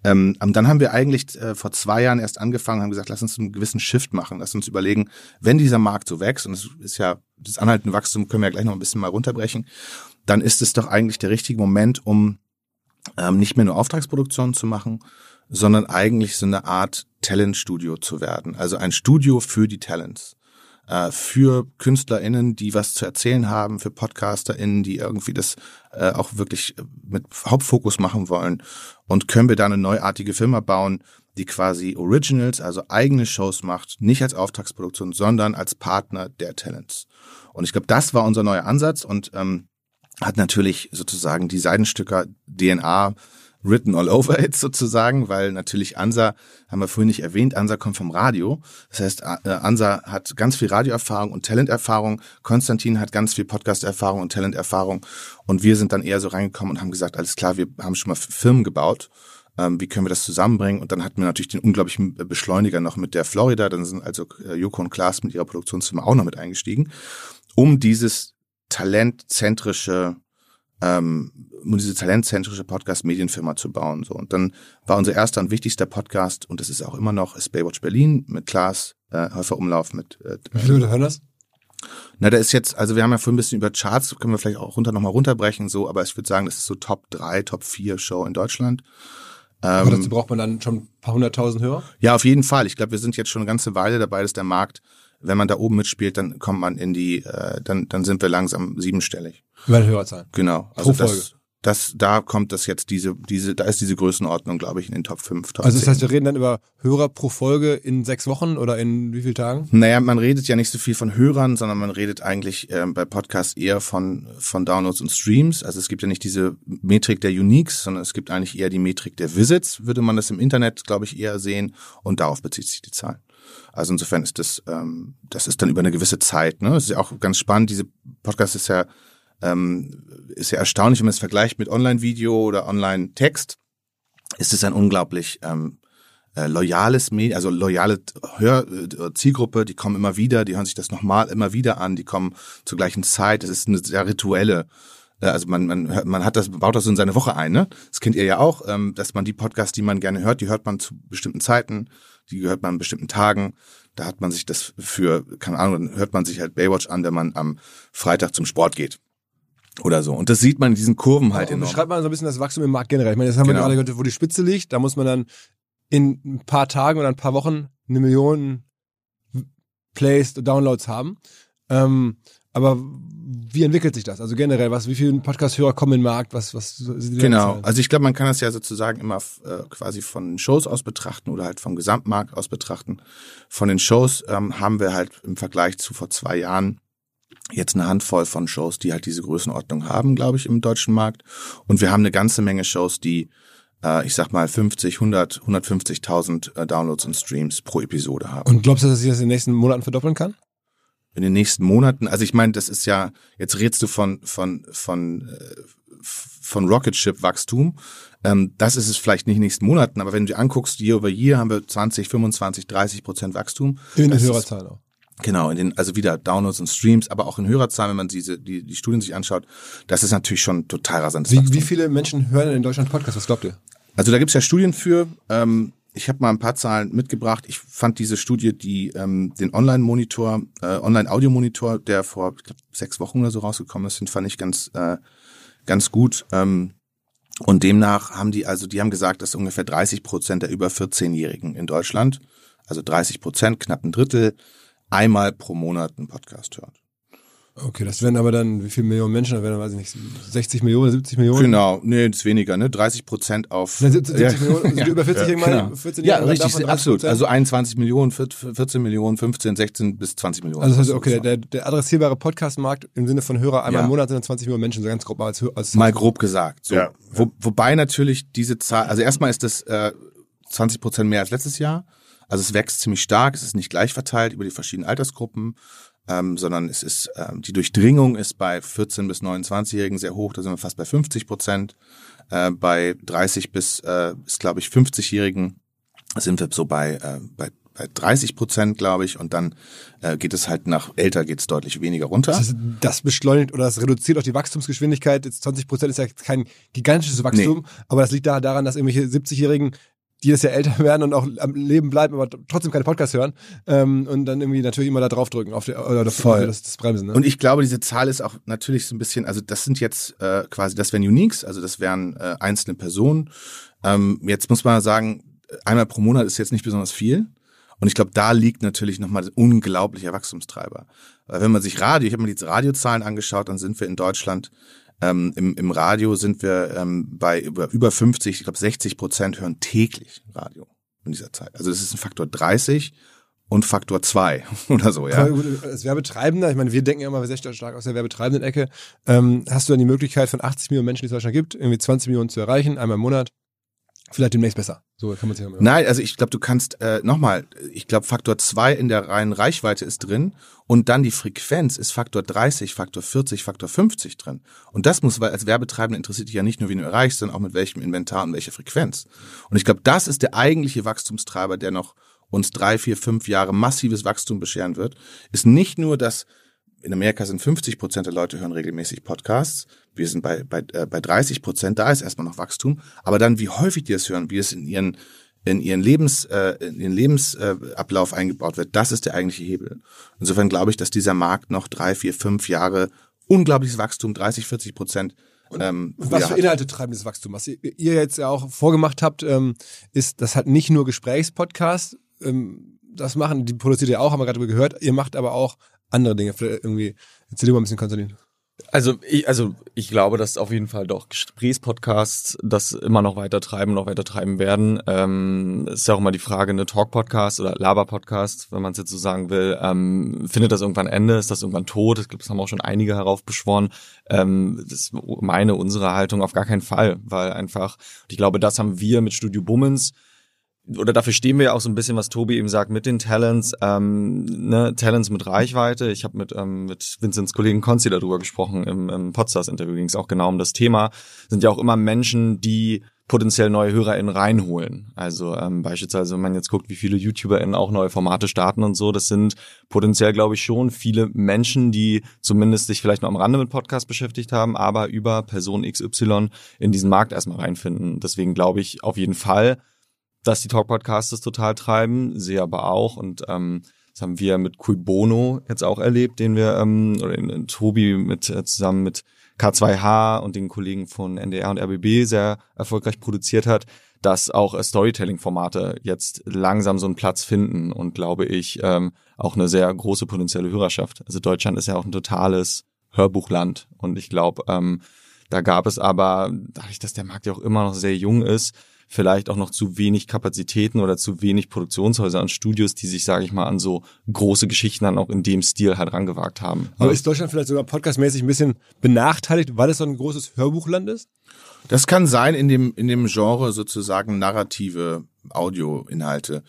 [SPEAKER 2] Ähm, ähm, dann haben wir eigentlich äh, vor zwei Jahren erst angefangen, haben gesagt, lass uns einen gewissen Shift machen, lass uns überlegen, wenn dieser Markt so wächst und es ist ja das anhaltende Wachstum können wir ja gleich noch ein bisschen mal runterbrechen, dann ist es doch eigentlich der richtige Moment, um ähm, nicht mehr nur Auftragsproduktionen zu machen, sondern eigentlich so eine Art Talentstudio zu werden. Also ein Studio für die Talents. Äh, für KünstlerInnen, die was zu erzählen haben, für PodcasterInnen, die irgendwie das äh, auch wirklich mit Hauptfokus machen wollen. Und können wir da eine neuartige Firma bauen, die quasi Originals, also eigene Shows macht, nicht als Auftragsproduktion, sondern als Partner der Talents. Und ich glaube, das war unser neuer Ansatz und ähm, hat natürlich sozusagen die Seidenstücker DNA written all over it sozusagen, weil natürlich Ansa, haben wir vorhin nicht erwähnt, Ansa kommt vom Radio. Das heißt, äh, Ansa hat ganz viel Radioerfahrung und Talenterfahrung. Konstantin hat ganz viel Podcast-Erfahrung und Talenterfahrung. Und wir sind dann eher so reingekommen und haben gesagt, alles klar, wir haben schon mal Firmen gebaut. Ähm, wie können wir das zusammenbringen? Und dann hatten wir natürlich den unglaublichen Beschleuniger noch mit der Florida. Dann sind also äh, Joko und Klaas mit ihrer Produktionsfirma auch noch mit eingestiegen, um dieses talentzentrische ähm, um diese talentzentrische Podcast-Medienfirma zu bauen. So. Und dann war unser erster und wichtigster Podcast, und das ist auch immer noch, ist Baywatch Berlin mit Klaas, äh, Häufer Umlauf mit äh,
[SPEAKER 5] Wie viele hören das?
[SPEAKER 2] na, da ist jetzt, also wir haben ja vorhin ein bisschen über Charts, können wir vielleicht auch runter nochmal runterbrechen, so, aber ich würde sagen, das ist so Top 3, Top 4 Show in Deutschland.
[SPEAKER 5] Aber
[SPEAKER 2] Ähm,
[SPEAKER 5] dazu braucht man dann schon ein paar hunderttausend Hörer?
[SPEAKER 2] ja, auf jeden Fall. Ich glaube, wir sind jetzt schon eine ganze Weile dabei, dass der Markt, wenn man da oben mitspielt, dann kommt man in die, äh, dann, dann sind wir langsam siebenstellig.
[SPEAKER 5] Über die Hörerzahlen.
[SPEAKER 2] Genau. Also
[SPEAKER 5] Pro Folge.
[SPEAKER 2] das, das, da kommt das jetzt diese, diese, da ist diese Größenordnung, glaube ich, in den Top 5, Top
[SPEAKER 5] Also das
[SPEAKER 2] 10.
[SPEAKER 5] heißt, wir reden dann über Hörer pro Folge in sechs Wochen oder in wie vielen Tagen?
[SPEAKER 2] Naja, man redet ja nicht so viel von Hörern, sondern man redet eigentlich ähm, bei Podcasts eher von, von Downloads und Streams. Also es gibt ja nicht diese Metrik der Uniques, sondern es gibt eigentlich eher die Metrik der Visits, würde man das im Internet, glaube ich, eher sehen. Und darauf bezieht sich die Zahl. Also insofern ist das, ähm, das ist dann über eine gewisse Zeit. Ne? Das ist ja auch ganz spannend. Diese Podcast ist ja, ähm, ist ja erstaunlich, wenn man es vergleicht mit Online-Video oder Online-Text. Ist es ein unglaublich ähm, äh, loyales Medien, also loyale Hör äh, Zielgruppe, die kommen immer wieder, die hören sich das nochmal immer wieder an, die kommen zur gleichen Zeit. Es ist eine sehr rituelle, äh, also man, man, man hat das, baut das so in seine Woche ein, ne? Das kennt ihr ja auch, ähm, dass man die Podcasts, die man gerne hört, die hört man zu bestimmten Zeiten, die hört man an bestimmten Tagen. Da hat man sich das für, keine Ahnung, dann hört man sich halt Baywatch an, wenn man am Freitag zum Sport geht. Oder so. Und das sieht man in diesen Kurven halt
[SPEAKER 5] Und
[SPEAKER 2] enorm.
[SPEAKER 5] beschreibt mal so ein bisschen das Wachstum im Markt generell. Ich meine, jetzt haben wir
[SPEAKER 2] Genau.
[SPEAKER 5] gerade gehört, wo die Spitze liegt. Da muss man dann in ein paar Tagen oder ein paar Wochen eine Million Plays, Downloads haben. Ähm, aber wie entwickelt sich das? Also generell, was, wie viele Podcast-Hörer kommen in den Markt? Was, was sind die
[SPEAKER 2] Genau. Also ich glaube, man kann das ja sozusagen immer äh, quasi von Shows aus betrachten oder halt vom Gesamtmarkt aus betrachten. Von den Shows ähm, haben wir halt im Vergleich zu vor zwei Jahren jetzt eine Handvoll von Shows, die halt diese Größenordnung haben, glaube ich, im deutschen Markt. Und wir haben eine ganze Menge Shows, die, äh, ich sag mal, 50, 100, 150.000 äh, Downloads und Streams pro Episode haben.
[SPEAKER 5] Und glaubst du, dass sich das in den nächsten Monaten verdoppeln kann?
[SPEAKER 2] In den nächsten Monaten, also ich meine, das ist ja, jetzt redest du von, von, von, äh, von Rocket Ship Wachstum. Ähm, das ist es vielleicht nicht in den nächsten Monaten, aber wenn du dir anguckst, year over year haben wir 20, 25, 30 Prozent Wachstum.
[SPEAKER 5] In
[SPEAKER 2] Das ist-
[SPEAKER 5] Hörerzahlen auch.
[SPEAKER 2] Genau, in den, also wieder Downloads und Streams, aber auch in Hörerzahlen, wenn man diese, die, die Studien sich anschaut, das ist natürlich schon total rasantes
[SPEAKER 5] Wie,
[SPEAKER 2] Wachstum.
[SPEAKER 5] wie viele Menschen hören in Deutschland Podcasts? Was glaubt ihr?
[SPEAKER 2] Also da gibt's ja Studien für. Ähm, ich habe mal ein paar Zahlen mitgebracht. Ich fand diese Studie, die ähm, den Online-Monitor, äh, Online-Audio-Monitor, der vor ich glaub, sechs Wochen oder so rausgekommen ist, den fand ich ganz, äh, ganz gut. Ähm, Und demnach haben die, also die haben gesagt, dass ungefähr 30 Prozent der über 14-Jährigen in Deutschland, also 30 Prozent, knapp ein Drittel, einmal pro Monat einen Podcast hört.
[SPEAKER 5] Okay, das wären aber dann, wie viele Millionen Menschen? Das wären, weiß ich nicht, 60 Millionen, 70 Millionen?
[SPEAKER 2] Genau, nee, das ist weniger, ne? 30 Prozent auf.
[SPEAKER 5] Nein, 70, 70 Millionen, also
[SPEAKER 2] Ja.
[SPEAKER 5] über 40
[SPEAKER 2] Ja,
[SPEAKER 5] mal,
[SPEAKER 2] genau.
[SPEAKER 5] 14
[SPEAKER 2] Ja, richtig,
[SPEAKER 5] davon 30%.
[SPEAKER 2] absolut. Also 21 Millionen, 14 Millionen, 15, 16 bis 20 Millionen.
[SPEAKER 5] Also das heißt, okay, der, der adressierbare Podcast-Markt im Sinne von Hörer einmal
[SPEAKER 2] Ja.
[SPEAKER 5] im Monat sind dann 20 Millionen Menschen, so ganz grob mal als, als
[SPEAKER 2] Mal grob gesagt. So.
[SPEAKER 6] Ja.
[SPEAKER 2] Wo, wobei natürlich diese Zahl, also erstmal ist das äh, 20 Prozent mehr als letztes Jahr. Also es wächst ziemlich stark, es ist nicht gleich verteilt über die verschiedenen Altersgruppen, ähm, sondern es ist, ähm, die Durchdringung ist bei 14 bis 29-Jährigen sehr hoch, da sind wir fast bei 50 Prozent. Äh, bei 30 bis, äh, ist glaube ich 50-Jährigen sind wir so bei, äh, bei, bei 30 Prozent, glaube ich, und dann äh, geht es halt nach älter geht es deutlich weniger runter.
[SPEAKER 5] Das, heißt, das beschleunigt oder das reduziert auch die Wachstumsgeschwindigkeit. Jetzt 20 Prozent ist ja kein gigantisches Wachstum, aber das liegt da daran, dass irgendwelche 70-Jährigen die das ja älter werden und auch am Leben bleiben, aber trotzdem keine Podcasts hören ähm, und dann irgendwie natürlich immer da draufdrücken auf die, oder auf
[SPEAKER 2] Voll.
[SPEAKER 5] das, das Bremsen. Ne?
[SPEAKER 2] Und ich glaube, diese Zahl ist auch natürlich so ein bisschen, also das sind jetzt äh, quasi, das wären Uniques, also das wären äh, einzelne Personen. Ähm, jetzt muss man sagen, einmal pro Monat ist jetzt nicht besonders viel. Und ich glaube, da liegt natürlich nochmal ein unglaublicher Wachstumstreiber. Weil wenn man sich Radio, ich habe mir die Radiozahlen angeschaut, dann sind wir in Deutschland ähm, im, im Radio sind wir ähm, bei über, über 50, ich glaube 60 Prozent hören täglich Radio in dieser Zeit. Also das ist ein Faktor 30 und Faktor 2 oder so, ja.
[SPEAKER 5] Gut, Als Werbetreibender, ich meine, wir denken ja immer sehr stark aus der werbetreibenden Ecke, ähm, hast du dann die Möglichkeit von 80 Millionen Menschen, die es in Deutschland gibt, irgendwie 20 Millionen zu erreichen, einmal im Monat. Vielleicht demnächst besser. So kann man sich ja
[SPEAKER 2] Nein, also ich glaube, du kannst äh, nochmal, ich glaube, Faktor 2 in der reinen Reichweite ist drin und dann die Frequenz ist Faktor 30, Faktor 40, Faktor 50 drin. Und das muss, weil als Werbetreibender interessiert dich ja nicht nur, wie du erreichst, sondern auch mit welchem Inventar und welcher Frequenz. Und ich glaube, das ist der eigentliche Wachstumstreiber, der noch uns drei, vier, fünf Jahre massives Wachstum bescheren wird, ist nicht nur, dass in Amerika sind 50 Prozent der Leute hören regelmäßig Podcasts. Wir sind bei, bei, äh, bei 30 Prozent, da ist erstmal noch Wachstum. Aber dann, wie häufig die es hören, wie es in ihren, in ihren Lebens, äh, in ihren Lebensablauf eingebaut wird, das ist der eigentliche Hebel. Insofern glaube ich, dass dieser Markt noch drei, vier, fünf Jahre unglaubliches Wachstum, 30, 40 Prozent, ähm,
[SPEAKER 5] Und
[SPEAKER 2] pro
[SPEAKER 5] was für. Inhalte treiben dieses Wachstum? Was ihr, ihr jetzt ja auch vorgemacht habt, ähm, ist, das hat nicht nur Gesprächspodcasts, ähm, das machen, die produziert ihr auch, haben wir gerade gehört, ihr macht aber auch andere Dinge. Vielleicht irgendwie, erzähl mal ein bisschen, Konstantin.
[SPEAKER 4] Also ich, also ich glaube, dass auf jeden Fall doch Gesprächspodcasts das immer noch weiter treiben, noch weiter treiben werden. Ähm, ist ja auch immer die Frage, eine Talk-Podcast oder Laber-Podcast, wenn man es jetzt so sagen will, ähm, findet das irgendwann Ende? Ist das irgendwann tot? Glaube, das haben auch schon einige heraufbeschworen. Ähm, das ist meine, unsere Haltung auf gar keinen Fall, weil einfach, ich glaube, das haben wir mit Studio Bummens oder dafür stehen wir ja auch so ein bisschen, was Tobi eben sagt, mit den Talents, ähm, ne, Talents mit Reichweite. Ich habe mit, ähm, mit Vincents Kollegen Konzi darüber gesprochen im, im Podstars-Interview, ging es auch genau um das Thema. Sind ja auch immer Menschen, die potenziell neue HörerInnen reinholen. Also ähm, beispielsweise, wenn man jetzt guckt, wie viele YouTuberInnen auch neue Formate starten und so, das sind potenziell, glaube ich, schon viele Menschen, die zumindest sich vielleicht noch am Rande mit Podcasts beschäftigt haben, aber über Person XY in diesen Markt erstmal reinfinden. Deswegen glaube ich auf jeden Fall, dass die Talk-Podcasts total treiben, sehe aber auch und ähm, das haben wir mit Cui Bono jetzt auch erlebt, den wir ähm, oder in Tobi mit äh, zusammen mit K2H und den Kollegen von NDR und RBB sehr erfolgreich produziert hat, dass auch äh, Storytelling-Formate jetzt langsam so einen Platz finden und glaube ich ähm, auch eine sehr große potenzielle Hörerschaft. Also Deutschland ist ja auch ein totales Hörbuchland und ich glaube, ähm, da gab es aber, dadurch, dass der Markt ja auch immer noch sehr jung ist, vielleicht auch noch zu wenig Kapazitäten oder zu wenig Produktionshäuser und Studios, die sich, sage ich mal, an so große Geschichten dann auch in dem Stil halt rangewagt haben.
[SPEAKER 5] Aber ist Deutschland vielleicht sogar podcastmäßig ein bisschen benachteiligt, weil es so ein großes Hörbuchland ist?
[SPEAKER 2] Das kann sein in dem, in dem Genre sozusagen narrative Audioinhalte.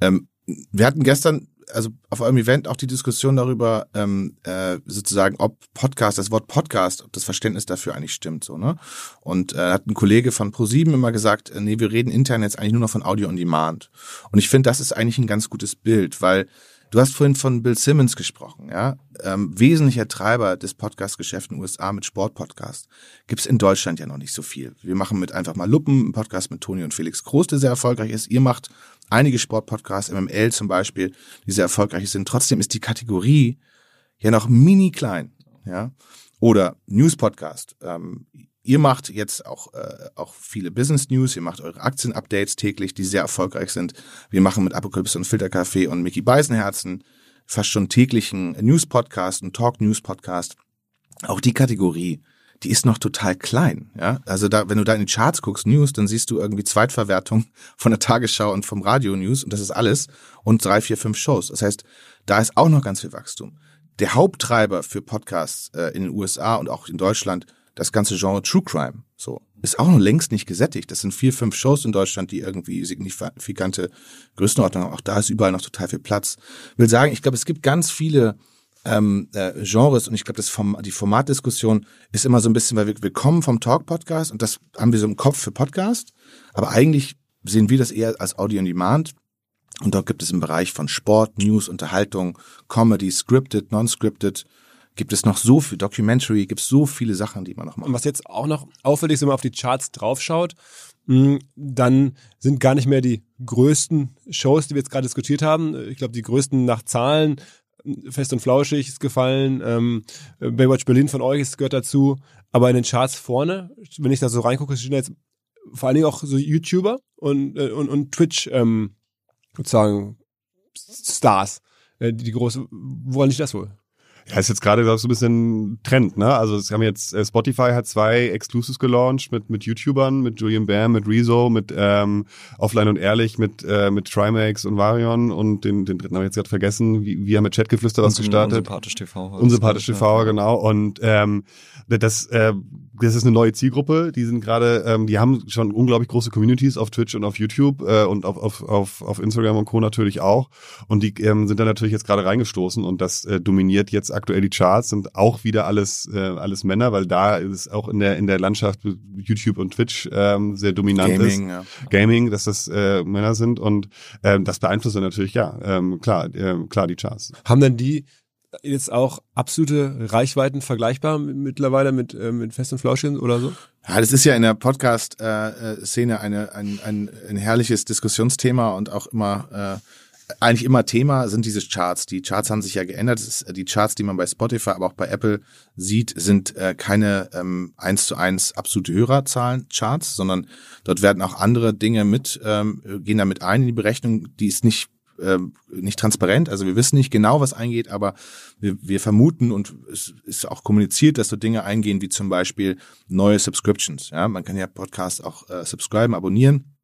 [SPEAKER 2] Ähm, wir hatten gestern, also auf eurem Event auch die Diskussion darüber, ähm, äh, sozusagen, ob Podcast, das Wort Podcast, ob das Verständnis dafür eigentlich stimmt, so, ne? Und äh, hat ein Kollege von ProSieben immer gesagt, äh, nee, wir reden intern jetzt eigentlich nur noch von Audio on Demand. Und ich finde, das ist eigentlich ein ganz gutes Bild, weil Du hast vorhin von Bill Simmons gesprochen, ja. Ähm, wesentlicher Treiber des Podcast-Geschäfts in den USA mit Sportpodcast. Gibt's in Deutschland ja noch nicht so viel. Wir machen mit einfach mal Luppen einen Podcast mit Toni und Felix Groß, der sehr erfolgreich ist. Ihr macht einige Sportpodcasts, MML zum Beispiel, die sehr erfolgreich sind. Trotzdem ist die Kategorie ja noch mini klein, ja. Oder News-Podcast. Ähm, Ihr macht jetzt auch, äh, auch viele Business News, ihr macht eure Aktien-Updates täglich, die sehr erfolgreich sind. Wir machen mit Apokalypse und Filterkaffee und Mickey Beisenherzen fast schon täglichen News-Podcast, einen Talk-News-Podcast. Auch die Kategorie, die ist noch total klein. Ja, also da, wenn du da in die Charts guckst, News, dann siehst du irgendwie Zweitverwertung von der Tagesschau und vom Radio News und das ist alles und drei, vier, fünf Shows. Das heißt, da ist auch noch ganz viel Wachstum. Der Haupttreiber für Podcasts äh, in den USA und auch in Deutschland, das ganze Genre True Crime, so ist auch noch längst nicht gesättigt. Das sind vier, fünf Shows in Deutschland, die irgendwie signifikante Größenordnung haben. Auch da ist überall noch total viel Platz. Ich will sagen, ich glaube, es gibt ganz viele ähm, äh, Genres und ich glaube, Form, die Formatdiskussion ist immer so ein bisschen, weil wir, wir kommen vom Talk-Podcast und das haben wir so im Kopf für Podcast, aber eigentlich sehen wir das eher als Audio on Demand und dort gibt es im Bereich von Sport, News, Unterhaltung, Comedy, Scripted, Non-Scripted, gibt es noch so viel Documentary, gibt es so viele Sachen, die man noch macht.
[SPEAKER 5] Und was jetzt auch noch auffällig ist, wenn man auf die Charts draufschaut, hm, dann sind gar nicht mehr die größten Shows, die wir jetzt gerade diskutiert haben. Ich glaube, die größten nach Zahlen Fest und Flauschig ist gefallen, ähm, Baywatch Berlin von euch ist, gehört dazu, aber in den Charts vorne, wenn ich da so reingucke, stehen jetzt vor allen Dingen auch so YouTuber und, äh, und, und Twitch, ähm, sozusagen Stars, äh, die, die große, woran liegt das wohl?
[SPEAKER 6] Ja, ist jetzt gerade so ein bisschen Trend, ne? Also es haben jetzt äh, Spotify hat zwei Exclusives gelauncht mit mit YouTubern, mit Julian Bam, mit Rezo, mit ähm, Offline und Ehrlich, mit äh, mit Trimax und Varion und den den dritten habe ich jetzt gerade vergessen. Wie, wir haben mit Chatgeflüster was gestartet.
[SPEAKER 4] Unsympathisch TV.
[SPEAKER 6] Unsympathisch TV, ja. genau. Und ähm, das äh, das ist eine neue Zielgruppe. Die sind gerade, ähm, die haben schon unglaublich große Communities auf Twitch und auf YouTube äh, und auf, auf, auf, auf Instagram und Co. natürlich auch. Und die ähm, sind da natürlich jetzt gerade reingestoßen und das äh, dominiert jetzt aktuell die Charts, sind auch wieder alles, äh, alles Männer, weil da ist auch in der, in der Landschaft YouTube und Twitch ähm, sehr dominant Gaming, ist. Ja. Gaming, dass das äh, Männer sind und ähm, das beeinflusst dann natürlich, ja, ähm, klar, äh, klar die Charts.
[SPEAKER 5] Haben denn die jetzt auch absolute Reichweiten vergleichbar mittlerweile mit, äh, mit Fest und Flauschchen oder so?
[SPEAKER 2] Ja, das ist ja in der Podcast-Szene eine, ein, ein, ein herrliches Diskussionsthema und auch immer äh, eigentlich immer Thema sind diese Charts. Die Charts haben sich ja geändert. die Charts, die man bei Spotify, aber auch bei Apple sieht, sind äh, keine ähm, eins zu eins absolute Hörerzahlen-Charts, sondern dort werden auch andere Dinge mit, ähm, gehen damit ein in die Berechnung, die ist nicht äh, nicht transparent. Also wir wissen nicht genau, was eingeht, aber wir, wir vermuten und es ist auch kommuniziert, dass so Dinge eingehen wie zum Beispiel neue Subscriptions. Ja, man kann ja Podcasts auch äh, subscriben, abonnieren.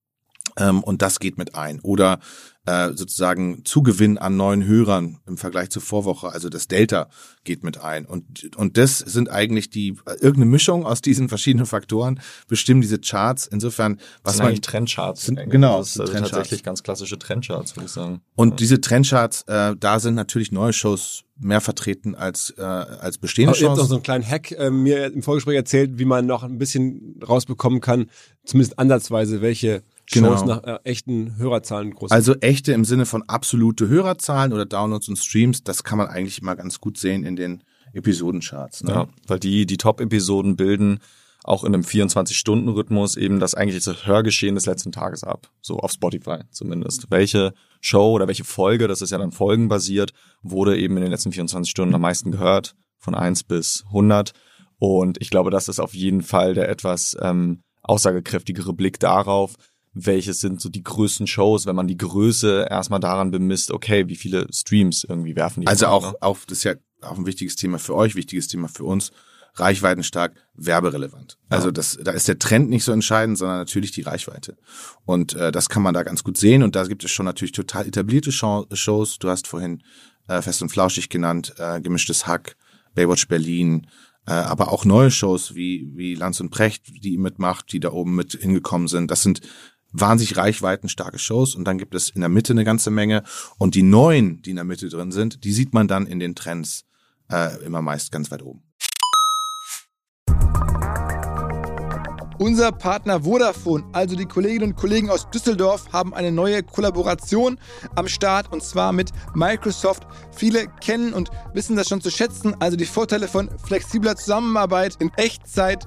[SPEAKER 2] Ähm, und das geht mit ein. Oder äh, sozusagen Zugewinn an neuen Hörern im Vergleich zur Vorwoche, also das Delta geht mit ein. Und, und das sind eigentlich die, irgendeine Mischung aus diesen verschiedenen Faktoren bestimmen diese Charts. Insofern,
[SPEAKER 4] was das sind man. Eigentlich Trendcharts.
[SPEAKER 2] Sind, genau.
[SPEAKER 4] Das sind also tatsächlich ganz klassische Trendcharts, würde ich sagen.
[SPEAKER 2] Und ja. diese Trendcharts, äh, da sind natürlich neue Shows mehr vertreten als, äh, als bestehende Shows.
[SPEAKER 5] Ihr habt noch so einen kleinen Hack äh, mir im Vorgespräch erzählt, wie man noch ein bisschen rausbekommen kann, zumindest ansatzweise, welche Shows genau. nach äh, echten Hörerzahlen groß.
[SPEAKER 2] Also echte im Sinne von absolute Hörerzahlen oder Downloads und Streams, das kann man eigentlich immer ganz gut sehen in den Episodencharts. Ne?
[SPEAKER 4] Ja, weil die die Top-Episoden bilden auch in einem 24-Stunden-Rhythmus eben das eigentliche Hörgeschehen des letzten Tages ab. So auf Spotify zumindest. Welche Show oder welche Folge, das ist ja dann folgenbasiert, wurde eben in den letzten 24 Stunden am meisten gehört, von 1 bis 100. Und ich glaube, das ist auf jeden Fall der etwas ähm, aussagekräftigere Blick darauf, welches sind so die größten Shows, wenn man die Größe erstmal daran bemisst, okay, wie viele Streams irgendwie werfen die.
[SPEAKER 2] Also auch, auch, das ist ja auch ein wichtiges Thema für euch, wichtiges Thema für uns, reichweitenstark, werberelevant. Also das, da ist der Trend nicht so entscheidend, sondern natürlich die Reichweite. Und äh, das kann man da ganz gut sehen. Und da gibt es schon natürlich total etablierte Shows. Du hast vorhin äh, Fest und Flauschig genannt, äh, Gemischtes Hack, Baywatch Berlin, äh, aber auch neue Shows wie, wie Lanz und Precht, die mitmacht, die da oben mit hingekommen sind. Das sind wahnsinnig reichweitenstarke Shows und dann gibt es in der Mitte eine ganze Menge und die neuen, die in der Mitte drin sind, die sieht man dann in den Trends äh, immer meist ganz weit oben.
[SPEAKER 5] Unser Partner Vodafone, also die Kolleginnen und Kollegen aus Düsseldorf, haben eine neue Kollaboration am Start und zwar mit Microsoft. Viele kennen und wissen das schon zu schätzen, also die Vorteile von flexibler Zusammenarbeit in Echtzeit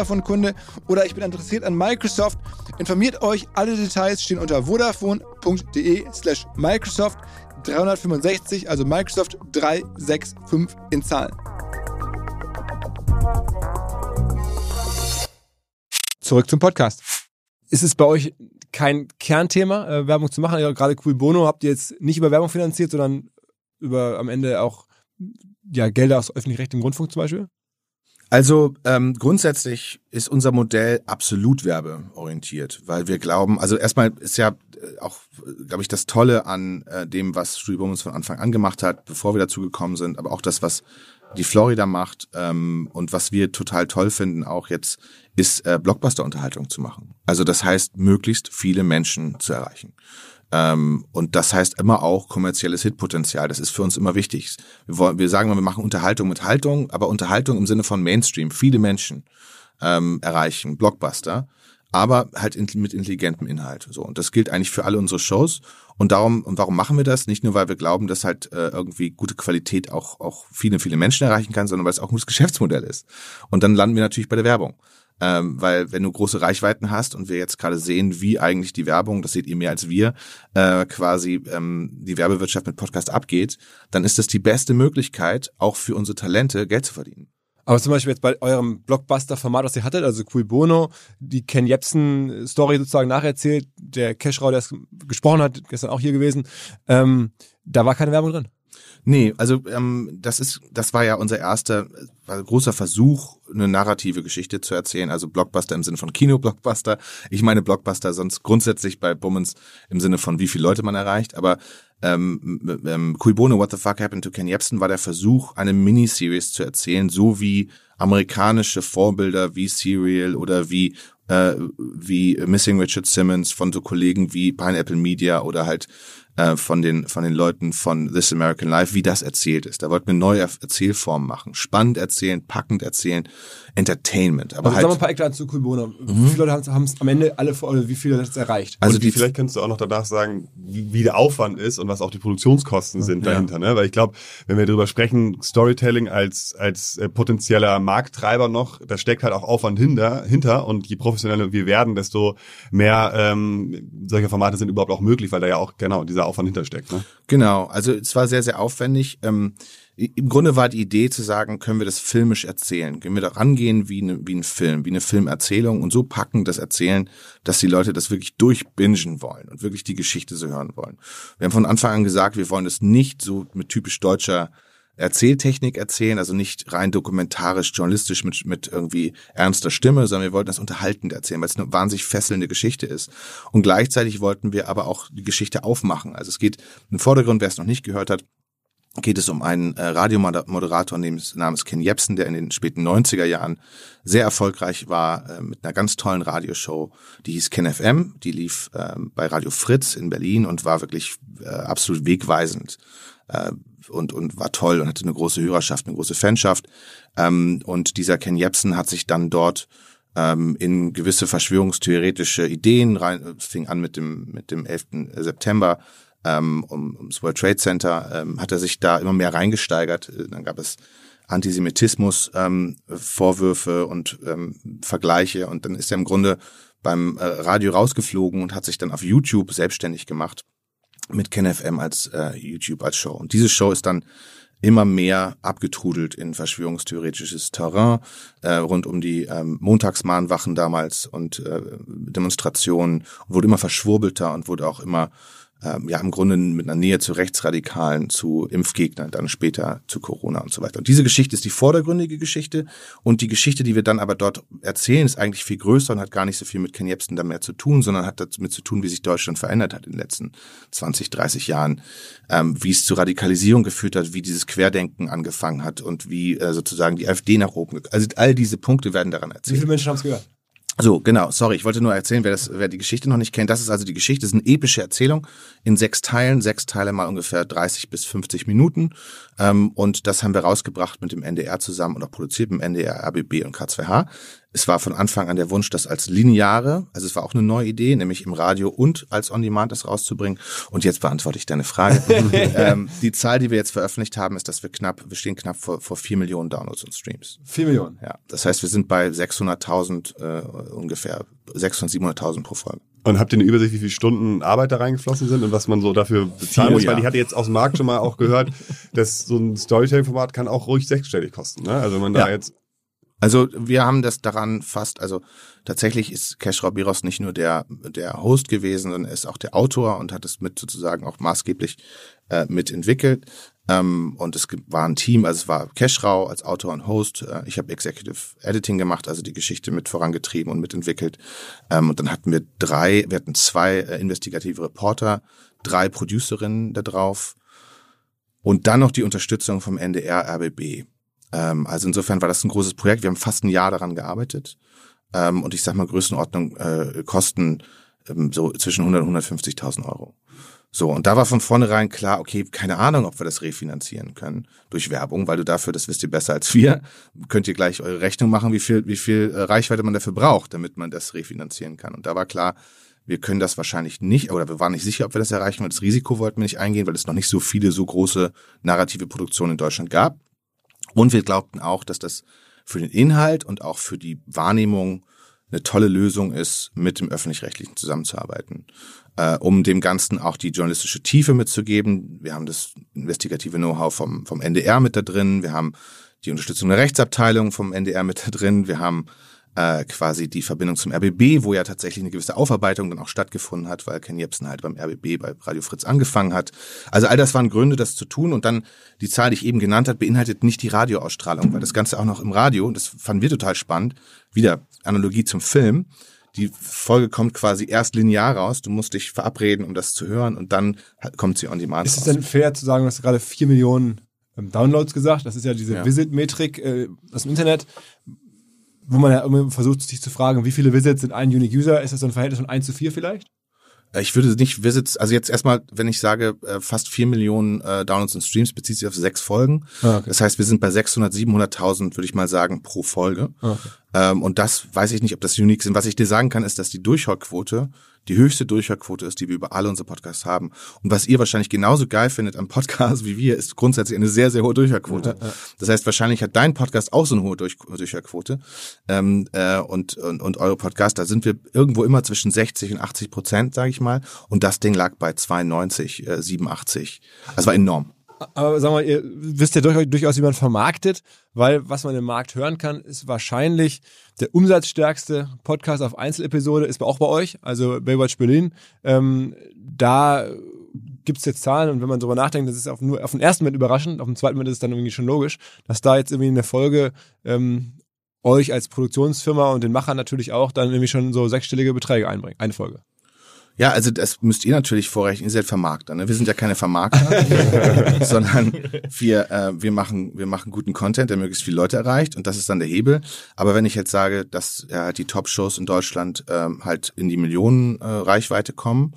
[SPEAKER 5] Vodafone-Kunde oder ich bin interessiert an Microsoft, informiert euch. Alle Details stehen unter vodafone.de slash Microsoft 365, also Microsoft 365 in Zahlen. Zurück zum Podcast. Ist es bei euch kein Kernthema, äh, Werbung zu machen? Ja, gerade Cool Bono habt ihr jetzt nicht über Werbung finanziert, sondern über am Ende auch ja, Gelder aus öffentlich-rechtlichem Rundfunk zum Beispiel?
[SPEAKER 2] Also ähm, grundsätzlich ist unser Modell absolut werbeorientiert, weil wir glauben, also erstmal ist ja äh, auch, glaube ich, das Tolle an äh, dem, was Studio uns von Anfang an gemacht hat, bevor wir dazu gekommen sind, aber auch das, was die Florida macht ähm, und was wir total toll finden auch jetzt, ist äh, Blockbuster-Unterhaltung zu machen. Also das heißt, möglichst viele Menschen zu erreichen. Ähm, und das heißt immer auch kommerzielles Hitpotenzial. Das ist für uns immer wichtig. Wir, wollen, wir sagen wir machen Unterhaltung mit Haltung, aber Unterhaltung im Sinne von Mainstream. Viele Menschen ähm, erreichen Blockbuster, aber halt in, mit intelligentem Inhalt. So und das gilt eigentlich für alle unsere Shows. Und darum und warum machen wir das? Nicht nur, weil wir glauben, dass halt äh, irgendwie gute Qualität auch auch viele viele Menschen erreichen kann, sondern weil es auch ein gutes Geschäftsmodell ist. Und dann landen wir natürlich bei der Werbung. Ähm, weil wenn du große Reichweiten hast und wir jetzt gerade sehen, wie eigentlich die Werbung, das seht ihr mehr als wir, äh, quasi ähm, die Werbewirtschaft mit Podcast abgeht, dann ist das die beste Möglichkeit, auch für unsere Talente Geld zu verdienen.
[SPEAKER 5] Aber zum Beispiel jetzt bei eurem Blockbuster-Format, was ihr hattet, also Cool Bono, die Ken Jebsen-Story sozusagen nacherzählt, der Cashrau, der es gesprochen hat, gestern auch hier gewesen, ähm, da war keine Werbung drin.
[SPEAKER 2] Nee, also ähm, das ist, das war ja unser erster war großer Versuch, eine narrative Geschichte zu erzählen. Also Blockbuster im Sinne von Kino-Blockbuster. Ich meine Blockbuster sonst grundsätzlich bei Bummens im Sinne von wie viele Leute man erreicht. Aber ähm, ähm, Cui Bono, What the Fuck Happened to Ken Jebsen war der Versuch, eine Miniseries zu erzählen, so wie amerikanische Vorbilder wie Serial oder wie äh, wie Missing Richard Simmons von so Kollegen wie Pineapple Media oder halt äh, von den von den Leuten von This American Life, wie das erzählt ist. Da wollten wir neue Erzählformen machen, spannend erzählen, packend erzählen, Entertainment. Aber
[SPEAKER 5] also
[SPEAKER 2] halt,
[SPEAKER 5] sagen wir ein paar Eckdaten zu Kulbona. Mhm. Wie viele Leute haben es am Ende alle oder wie viele hat es erreicht?
[SPEAKER 6] Also die, vielleicht kannst du auch noch danach sagen, wie, wie der Aufwand ist und was auch die Produktionskosten sind ja. dahinter. Ne? Weil ich glaube, wenn wir darüber sprechen, Storytelling als als äh, potenzieller Markttreiber noch, da steckt halt auch Aufwand hinter, hinter und je professioneller wir werden, desto mehr ähm, solche Formate sind überhaupt auch möglich, weil da ja auch genau dieser Aufwand hintersteckt. Ne?
[SPEAKER 2] Genau, also es war sehr, sehr aufwendig. Ähm, im Grunde war die Idee zu sagen, können wir das filmisch erzählen? Können wir da rangehen wie, eine, wie ein Film, wie eine Filmerzählung und so packen das erzählen, dass die Leute das wirklich durchbingen wollen und wirklich die Geschichte so hören wollen. Wir haben von Anfang an gesagt, wir wollen das nicht so mit typisch deutscher Erzähltechnik erzählen, also nicht rein dokumentarisch, journalistisch mit, mit irgendwie ernster Stimme, sondern wir wollten das unterhaltend erzählen, weil es eine wahnsinnig fesselnde Geschichte ist. Und gleichzeitig wollten wir aber auch die Geschichte aufmachen. Also es geht im Vordergrund, wer es noch nicht gehört hat, geht es um einen äh, Radiomoderator namens Ken Jebsen, der in den späten 90er Jahren sehr erfolgreich war äh, mit einer ganz tollen Radioshow, die hieß Ken FM, die lief äh, bei Radio Fritz in Berlin und war wirklich äh, absolut wegweisend äh, und, und war toll und hatte eine große Hörerschaft, eine große Fanschaft. Ähm, und dieser Ken Jebsen hat sich dann dort ähm, in gewisse verschwörungstheoretische Ideen rein, es fing an mit dem, mit dem 11. September, ähm, um, ums World Trade Center, ähm, hat er sich da immer mehr reingesteigert. Äh, dann gab es Antisemitismus, ähm, Vorwürfe und ähm, Vergleiche und dann ist er im Grunde beim äh, Radio rausgeflogen und hat sich dann auf YouTube selbstständig gemacht mit KenFM als äh, YouTube als Show. Und diese Show ist dann immer mehr abgetrudelt in verschwörungstheoretisches Terrain äh, rund um die ähm, Montagsmahnwachen damals und äh, Demonstrationen wurde immer verschwurbelter und wurde auch immer ähm, ja im Grunde mit einer Nähe zu Rechtsradikalen, zu Impfgegnern, dann später zu Corona und so weiter. Und diese Geschichte ist die vordergründige Geschichte und die Geschichte, die wir dann aber dort erzählen, ist eigentlich viel größer und hat gar nicht so viel mit Ken Jebsen da mehr zu tun, sondern hat damit zu tun, wie sich Deutschland verändert hat in den letzten 20, 30 Jahren, ähm, wie es zu Radikalisierung geführt hat, wie dieses Querdenken angefangen hat und wie äh, sozusagen die AfD nach oben. Also all diese Punkte werden daran erzählt.
[SPEAKER 5] Wie viele Menschen haben es gehört?
[SPEAKER 2] So, genau, sorry, ich wollte nur erzählen, wer, das, wer die Geschichte noch nicht kennt. Das ist also die Geschichte, das ist eine epische Erzählung in sechs Teilen, sechs Teile mal ungefähr 30 bis 50 Minuten. Ähm, und das haben wir rausgebracht mit dem NDR zusammen auch produziert mit dem NDR, RBB und K2H. Es war von Anfang an der Wunsch, das als lineare, also es war auch eine neue Idee, nämlich im Radio und als On-Demand das rauszubringen. Und jetzt beantworte ich deine Frage. ähm, die Zahl, die wir jetzt veröffentlicht haben, ist, dass wir knapp, wir stehen knapp vor, vor vier Millionen Downloads und Streams.
[SPEAKER 5] Vier Millionen.
[SPEAKER 2] Ja, das heißt, wir sind bei 600.000 äh, ungefähr 600.000, 700.000 pro Folge.
[SPEAKER 6] Und habt ihr eine Übersicht, wie viele Stunden Arbeit da reingeflossen sind und was man so dafür bezahlen
[SPEAKER 2] Viel,
[SPEAKER 6] muss? Weil
[SPEAKER 2] ja.
[SPEAKER 6] ich hatte jetzt aus dem Markt schon mal auch gehört, dass so ein Storytelling-Format kann auch ruhig sechsstellig kosten. Ne? Also wenn man da
[SPEAKER 2] Ja.
[SPEAKER 6] jetzt
[SPEAKER 2] Also wir haben das daran fast, also tatsächlich ist Cash Biros nicht nur der, der Host gewesen, sondern er ist auch der Autor und hat es mit sozusagen auch maßgeblich äh, mitentwickelt. Ähm, und es war ein Team, also es war Cashrau als Autor und Host. Äh, ich habe Executive Editing gemacht, also die Geschichte mit vorangetrieben und mitentwickelt. Ähm, und dann hatten wir drei, wir hatten zwei äh, investigative Reporter, drei Producerinnen da drauf und dann noch die Unterstützung vom NDR RBB. Ähm, also insofern war das ein großes Projekt. Wir haben fast ein Jahr daran gearbeitet. Ähm, und ich sag mal, Größenordnung äh, Kosten ähm, so zwischen 100 und 150.000 Euro. So, und da war von vornherein klar, okay, keine Ahnung, ob wir das refinanzieren können durch Werbung, weil du dafür, das wisst ihr besser als wir, könnt ihr gleich eure Rechnung machen, wie viel, wie viel äh, Reichweite man dafür braucht, damit man das refinanzieren kann. Und da war klar, wir können das wahrscheinlich nicht, oder wir waren nicht sicher, ob wir das erreichen, weil das Risiko wollten wir nicht eingehen, weil es noch nicht so viele so große narrative Produktionen in Deutschland gab. Und wir glaubten auch, dass das für den Inhalt und auch für die Wahrnehmung eine tolle Lösung ist, mit dem Öffentlich-Rechtlichen zusammenzuarbeiten, äh, um dem Ganzen auch die journalistische Tiefe mitzugeben. Wir haben das investigative Know-how vom, vom NDR mit da drin, wir haben die Unterstützung der Rechtsabteilung vom NDR mit da drin, wir haben äh, quasi die Verbindung zum RBB, wo ja tatsächlich eine gewisse Aufarbeitung dann auch stattgefunden hat, weil Ken Jebsen halt beim RBB bei Radio Fritz angefangen hat. Also all das waren Gründe, das zu tun und dann die Zahl, die ich eben genannt habe, beinhaltet nicht die Radioausstrahlung, weil das Ganze auch noch im Radio, und das fanden wir total spannend, wieder Analogie zum Film, die Folge kommt quasi erst linear raus, du musst dich verabreden, um das zu hören und dann kommt sie on demand
[SPEAKER 5] Ist es denn fair zu sagen, du hast gerade vier Millionen ähm, Downloads gesagt? Das ist ja diese
[SPEAKER 2] Ja.
[SPEAKER 5] Visit-Metrik äh, aus dem Internet, wo man ja immer versucht, sich zu fragen, wie viele Visits sind ein Unique User? Ist das so ein Verhältnis von 1 zu 4 vielleicht?
[SPEAKER 2] Äh, Ich würde nicht Visits, also jetzt erstmal, wenn ich sage, äh, fast vier Millionen äh, Downloads und Streams, bezieht sich auf sechs Folgen.
[SPEAKER 5] Ah, okay.
[SPEAKER 2] Das heißt, wir sind bei 600, 700.000, würde ich mal sagen, pro Folge.
[SPEAKER 5] Ah, Okay.
[SPEAKER 2] Ähm, und das weiß ich nicht, ob das unique sind. Was ich dir sagen kann, ist, dass die Durchhörquote die höchste Durchhörquote ist, die wir über alle unsere Podcasts haben. Und was ihr wahrscheinlich genauso geil findet am Podcast wie wir, ist grundsätzlich eine sehr, sehr hohe Durchhörquote. Das heißt, wahrscheinlich hat dein Podcast auch so eine hohe Durch Durchhörquote. Ähm, äh, und, und, und eure Podcast, da sind wir irgendwo immer zwischen 60 und 80 Prozent, sage ich mal. Und das Ding lag bei 92, äh, 87. Das war enorm.
[SPEAKER 5] Aber sag mal, ihr wisst ja durchaus, wie man vermarktet, weil was man im Markt hören kann, ist wahrscheinlich der umsatzstärkste Podcast auf Einzelepisode, ist auch bei euch, also Baywatch Berlin. Ähm, da gibt's jetzt Zahlen und wenn man drüber nachdenkt, das ist auf, nur auf den ersten Moment überraschend, auf dem zweiten Moment ist es dann irgendwie schon logisch, dass da jetzt irgendwie eine Folge ähm, euch als Produktionsfirma und den Machern natürlich auch dann irgendwie schon so sechsstellige Beträge einbringt, eine Folge.
[SPEAKER 2] Ja, also das müsst ihr natürlich vorrechnen. Ihr seid Vermarkter. Ne? Wir sind ja keine Vermarkter, sondern wir äh, wir machen wir machen guten Content, der möglichst viele Leute erreicht und das ist dann der Hebel. Aber wenn ich jetzt sage, dass äh, die Top-Shows in Deutschland ähm, halt in die Millionen äh, Reichweite kommen,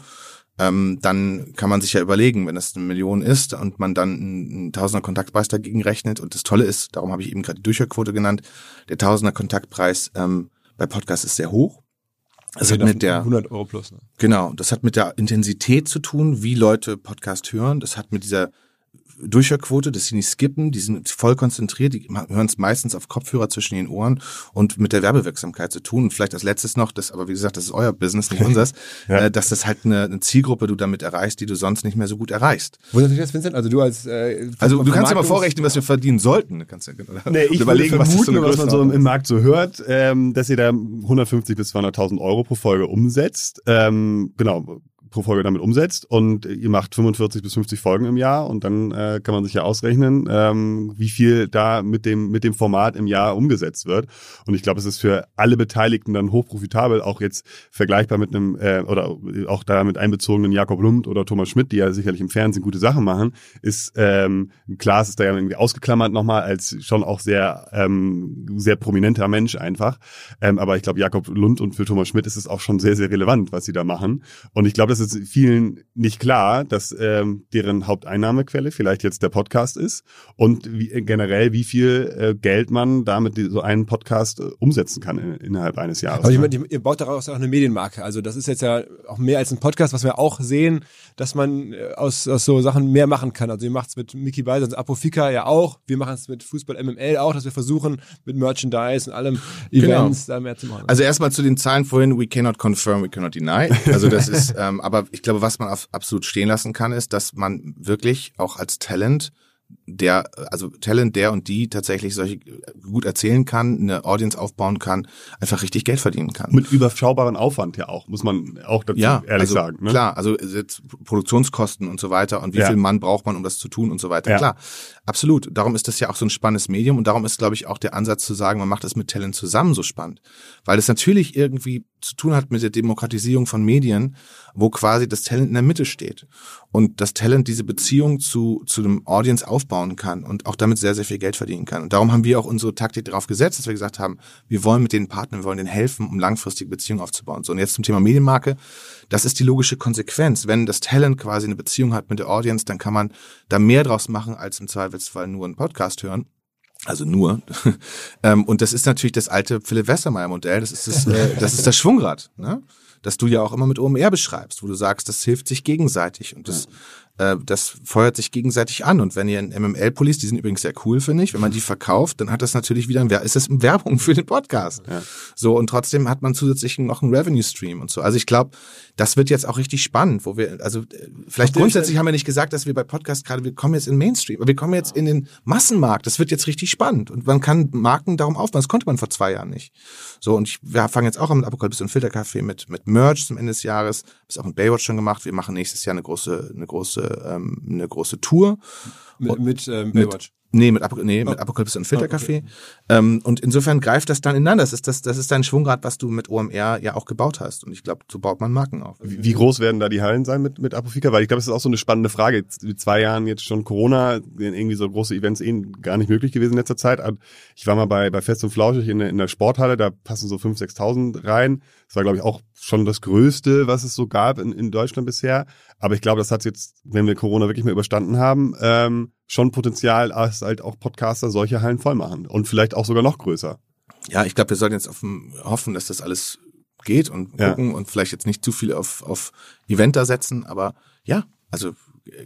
[SPEAKER 2] ähm, dann kann man sich ja überlegen, wenn das eine Million ist und man dann einen Tausender Kontaktpreis dagegen rechnet. Und das Tolle ist, darum habe ich eben gerade die Durchhörquote genannt, der Tausender Kontaktpreis ähm, bei Podcasts ist sehr hoch. Das hat
[SPEAKER 5] Reden
[SPEAKER 2] mit der
[SPEAKER 5] 100 Euro plus. Ne?
[SPEAKER 2] Genau, das hat mit der Intensität zu tun, wie Leute Podcast hören. Das hat mit dieser Durchhörquote, dass sie nicht skippen, die sind voll konzentriert, die hören es meistens auf Kopfhörer zwischen den Ohren und mit der Werbewirksamkeit zu tun. Und vielleicht als letztes noch, das, aber wie gesagt, das ist euer Business, nicht unseres,
[SPEAKER 6] Ja.
[SPEAKER 2] äh, dass das halt eine, eine Zielgruppe du damit erreichst, die du sonst nicht mehr so gut erreichst.
[SPEAKER 5] Wo ist natürlich das, Vincent? Also du als äh,
[SPEAKER 2] Also du kannst ja mal vorrechnen, was wir verdienen sollten. Du kannst ja oder
[SPEAKER 6] Nee, ich
[SPEAKER 2] überlegen,
[SPEAKER 6] würde
[SPEAKER 2] was so
[SPEAKER 6] vermuten,
[SPEAKER 2] eine
[SPEAKER 6] was man so im, im Markt so hört, ähm, dass ihr da 150 bis 200.000 Euro pro Folge umsetzt. Ähm, genau. Pro Folge damit umsetzt und ihr macht 45 bis 50 Folgen im Jahr und dann äh, kann man sich ja ausrechnen, ähm, wie viel da mit dem mit dem Format im Jahr umgesetzt wird. Und ich glaube, es ist für alle Beteiligten dann hochprofitabel, auch jetzt vergleichbar mit einem äh, oder auch da einbezogenen Jakob Lund oder Thomas Schmidt, die ja sicherlich im Fernsehen gute Sachen machen, ist ähm, klar, es ist da ja irgendwie ausgeklammert nochmal als schon auch sehr ähm, sehr prominenter Mensch einfach. Ähm, aber ich glaube, Jakob Lund und für Thomas Schmidt ist es auch schon sehr sehr relevant, was sie da machen. Und ich glaube, das ist vielen nicht klar, dass ähm, deren Haupteinnahmequelle vielleicht jetzt der Podcast ist und wie, äh, generell, wie viel äh, Geld man damit so einen Podcast äh, umsetzen kann in, innerhalb eines Jahres.
[SPEAKER 5] Aber ich
[SPEAKER 6] ne?
[SPEAKER 5] meine, ihr baut daraus auch eine Medienmarke. Also das ist jetzt ja auch mehr als ein Podcast, was wir auch sehen, dass man äh, aus, aus so Sachen mehr machen kann. Also ihr macht es mit Mickey Beiser und Apofika ja auch. Wir machen es mit Fußball MML auch, dass wir versuchen, mit Merchandise und allem Events da mehr zu machen.
[SPEAKER 2] Also erstmal zu den Zahlen vorhin, we cannot confirm, we cannot deny. Also das ist, ähm, aber ich glaube, was man absolut stehen lassen kann, ist, dass man wirklich auch als Talent der, also Talent, der und die tatsächlich solche gut erzählen kann, eine Audience aufbauen kann, einfach richtig Geld verdienen kann.
[SPEAKER 6] mit überschaubaren Aufwand ja auch, muss man auch dazu
[SPEAKER 2] ja,
[SPEAKER 6] ehrlich
[SPEAKER 2] also,
[SPEAKER 6] sagen. Ne?
[SPEAKER 2] Klar, also jetzt Produktionskosten und so weiter und wie
[SPEAKER 6] Ja.
[SPEAKER 2] viel Mann braucht man, um das zu tun und so weiter.
[SPEAKER 6] Ja.
[SPEAKER 2] Klar, absolut. Darum ist das ja auch so ein spannendes Medium und darum ist, glaube ich, auch der Ansatz zu sagen, man macht das mit Talent zusammen so spannend. Weil es natürlich irgendwie zu tun hat mit der Demokratisierung von Medien, wo quasi das Talent in der Mitte steht. Und das Talent diese Beziehung zu, zu dem Audience aufbauen kann und auch damit sehr, sehr viel Geld verdienen kann. Und darum haben wir auch unsere Taktik darauf gesetzt, dass wir gesagt haben, wir wollen mit den Partnern, wir wollen denen helfen, um langfristige Beziehungen aufzubauen. So, und jetzt zum Thema Medienmarke. Das ist die logische Konsequenz. Wenn das Talent quasi eine Beziehung hat mit der Audience, dann kann man da mehr draus machen, als im Zweifelsfall nur einen Podcast hören. Also nur. ähm, und das ist natürlich das alte Philipp Westermeier Modell. Das ist das, äh, das ist das Schwungrad, ne? Das du ja auch immer mit OMR beschreibst, wo du sagst, das hilft sich gegenseitig und das, äh, das feuert sich gegenseitig an. Und wenn ihr einen MML-Pullis, die sind übrigens sehr cool, finde ich, wenn man die verkauft, dann hat das natürlich wieder ein, ist das Werbung für den Podcast. So, und trotzdem hat man zusätzlich noch einen Revenue-Stream und so. Also ich glaube, das wird jetzt auch richtig spannend, wo wir, also äh, vielleicht grundsätzlich haben wir nicht gesagt, dass wir bei Podcast gerade, wir kommen jetzt in Mainstream, aber wir kommen jetzt in den Massenmarkt. Das wird jetzt richtig spannend. Und man kann Marken darum aufbauen. Das konnte man vor zwei Jahren nicht. So, und ich, wir fangen jetzt auch an mit Apokalypse und Filterkaffee mit, mit Merch zum Ende des Jahres. Das auch mit Baywatch schon gemacht. Wir machen nächstes Jahr eine große, eine große, ähm, eine große Tour.
[SPEAKER 5] mit mit ähm, Baywatch.
[SPEAKER 2] Nee, mit, Apo nee, mit Apokalypse und Filterkaffee. ähm, und insofern greift das dann ineinander. Das ist, das, das ist dein Schwungrad, was du mit OMR ja auch gebaut hast. Und ich glaube, so baut man Marken auf.
[SPEAKER 6] Wie wie groß werden da die Hallen sein mit, mit Apofika? Weil ich glaube, das ist auch so eine spannende Frage. Mit zwei Jahren jetzt schon Corona, irgendwie so große Events eh gar nicht möglich gewesen in letzter Zeit. Ich war mal bei, bei Fest und Flauschig in, der- in der Sporthalle, da passen so 5.000, 6.000 rein. Das war, glaube ich, auch schon das Größte, was es so gab in, in Deutschland bisher. Aber ich glaube, das hat jetzt, wenn wir Corona wirklich mal überstanden haben, ähm, schon Potenzial, dass halt auch Podcaster solche Hallen voll machen. Und vielleicht auch sogar noch größer.
[SPEAKER 2] Ja, ich glaube, wir sollten jetzt auf dem, hoffen, dass das alles geht und
[SPEAKER 6] Ja.
[SPEAKER 2] gucken und vielleicht jetzt nicht zu viel auf, auf Event da setzen. Aber ja, also